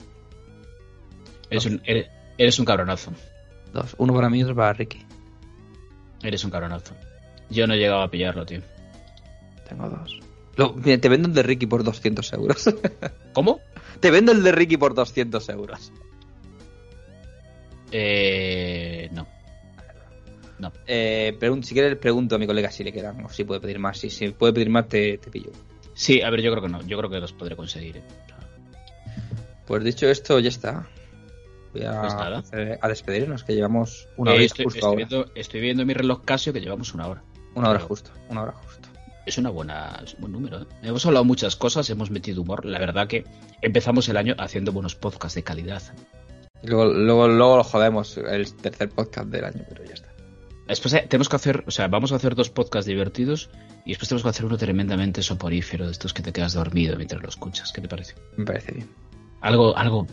Eres un, eres, eres un cabronazo. Dos. Uno para mí y otro para Ricky. Eres un cabronazo. Yo no he llegado a pillarlo, tío. Tengo dos. Mira, te vendo el de Ricky por 200 euros. ¿Cómo? te vendo el de Ricky por 200 euros. Eh, no. No. Eh, pregun- si quieres, pregunto a mi colega si le quedan o si puede pedir más. Si, si puede pedir más, te, te pillo. Sí, a ver, yo creo que no. Yo creo que los podré conseguir. eh. Pues dicho esto, ya está. Voy a, Pues a despedirnos, que llevamos una Eh, hora estoy, justo estoy ahora. viendo, estoy viendo en mi reloj Casio que llevamos una hora. Una hora pero- justo, una hora justo. Es una buena, es un buen número. ¿eh? Hemos hablado muchas cosas, hemos metido humor. La verdad que empezamos el año haciendo buenos podcasts de calidad. Luego, luego, luego lo jodemos el tercer podcast del año, pero ya está. Después eh, tenemos que hacer, o sea, vamos a hacer dos podcasts divertidos y después tenemos que hacer uno tremendamente soporífero de estos que te quedas dormido mientras lo escuchas. ¿Qué te parece? Me parece bien. Algo, algo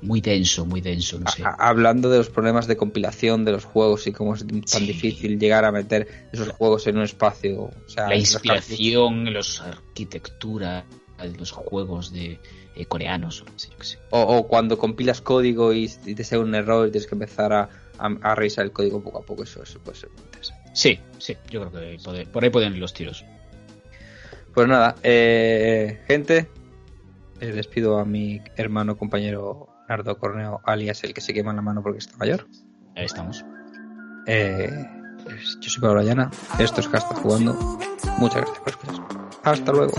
muy denso, muy denso, no sé. Hablando de los problemas de compilación de los juegos y cómo es tan Sí. difícil llegar a meter esos juegos en un espacio. O sea, La en los inspiración, los arquitectura de los juegos de eh, coreanos, o no sé, yo qué sé. O, o cuando compilas código y, y te sale un error y tienes que empezar a, a, a revisar el código poco a poco, eso, eso puede ser muy interesante. Sí, sí, yo creo que por ahí pueden ir los tiros. Pues nada, eh, gente, eh, despido a mi hermano compañero Nardo Corneo, alias el que se quema la mano porque está mayor. Ahí estamos. Eh, pues yo soy Pablo Llana, esto es Casta Jugando. Muchas gracias por escuchar. Hasta luego.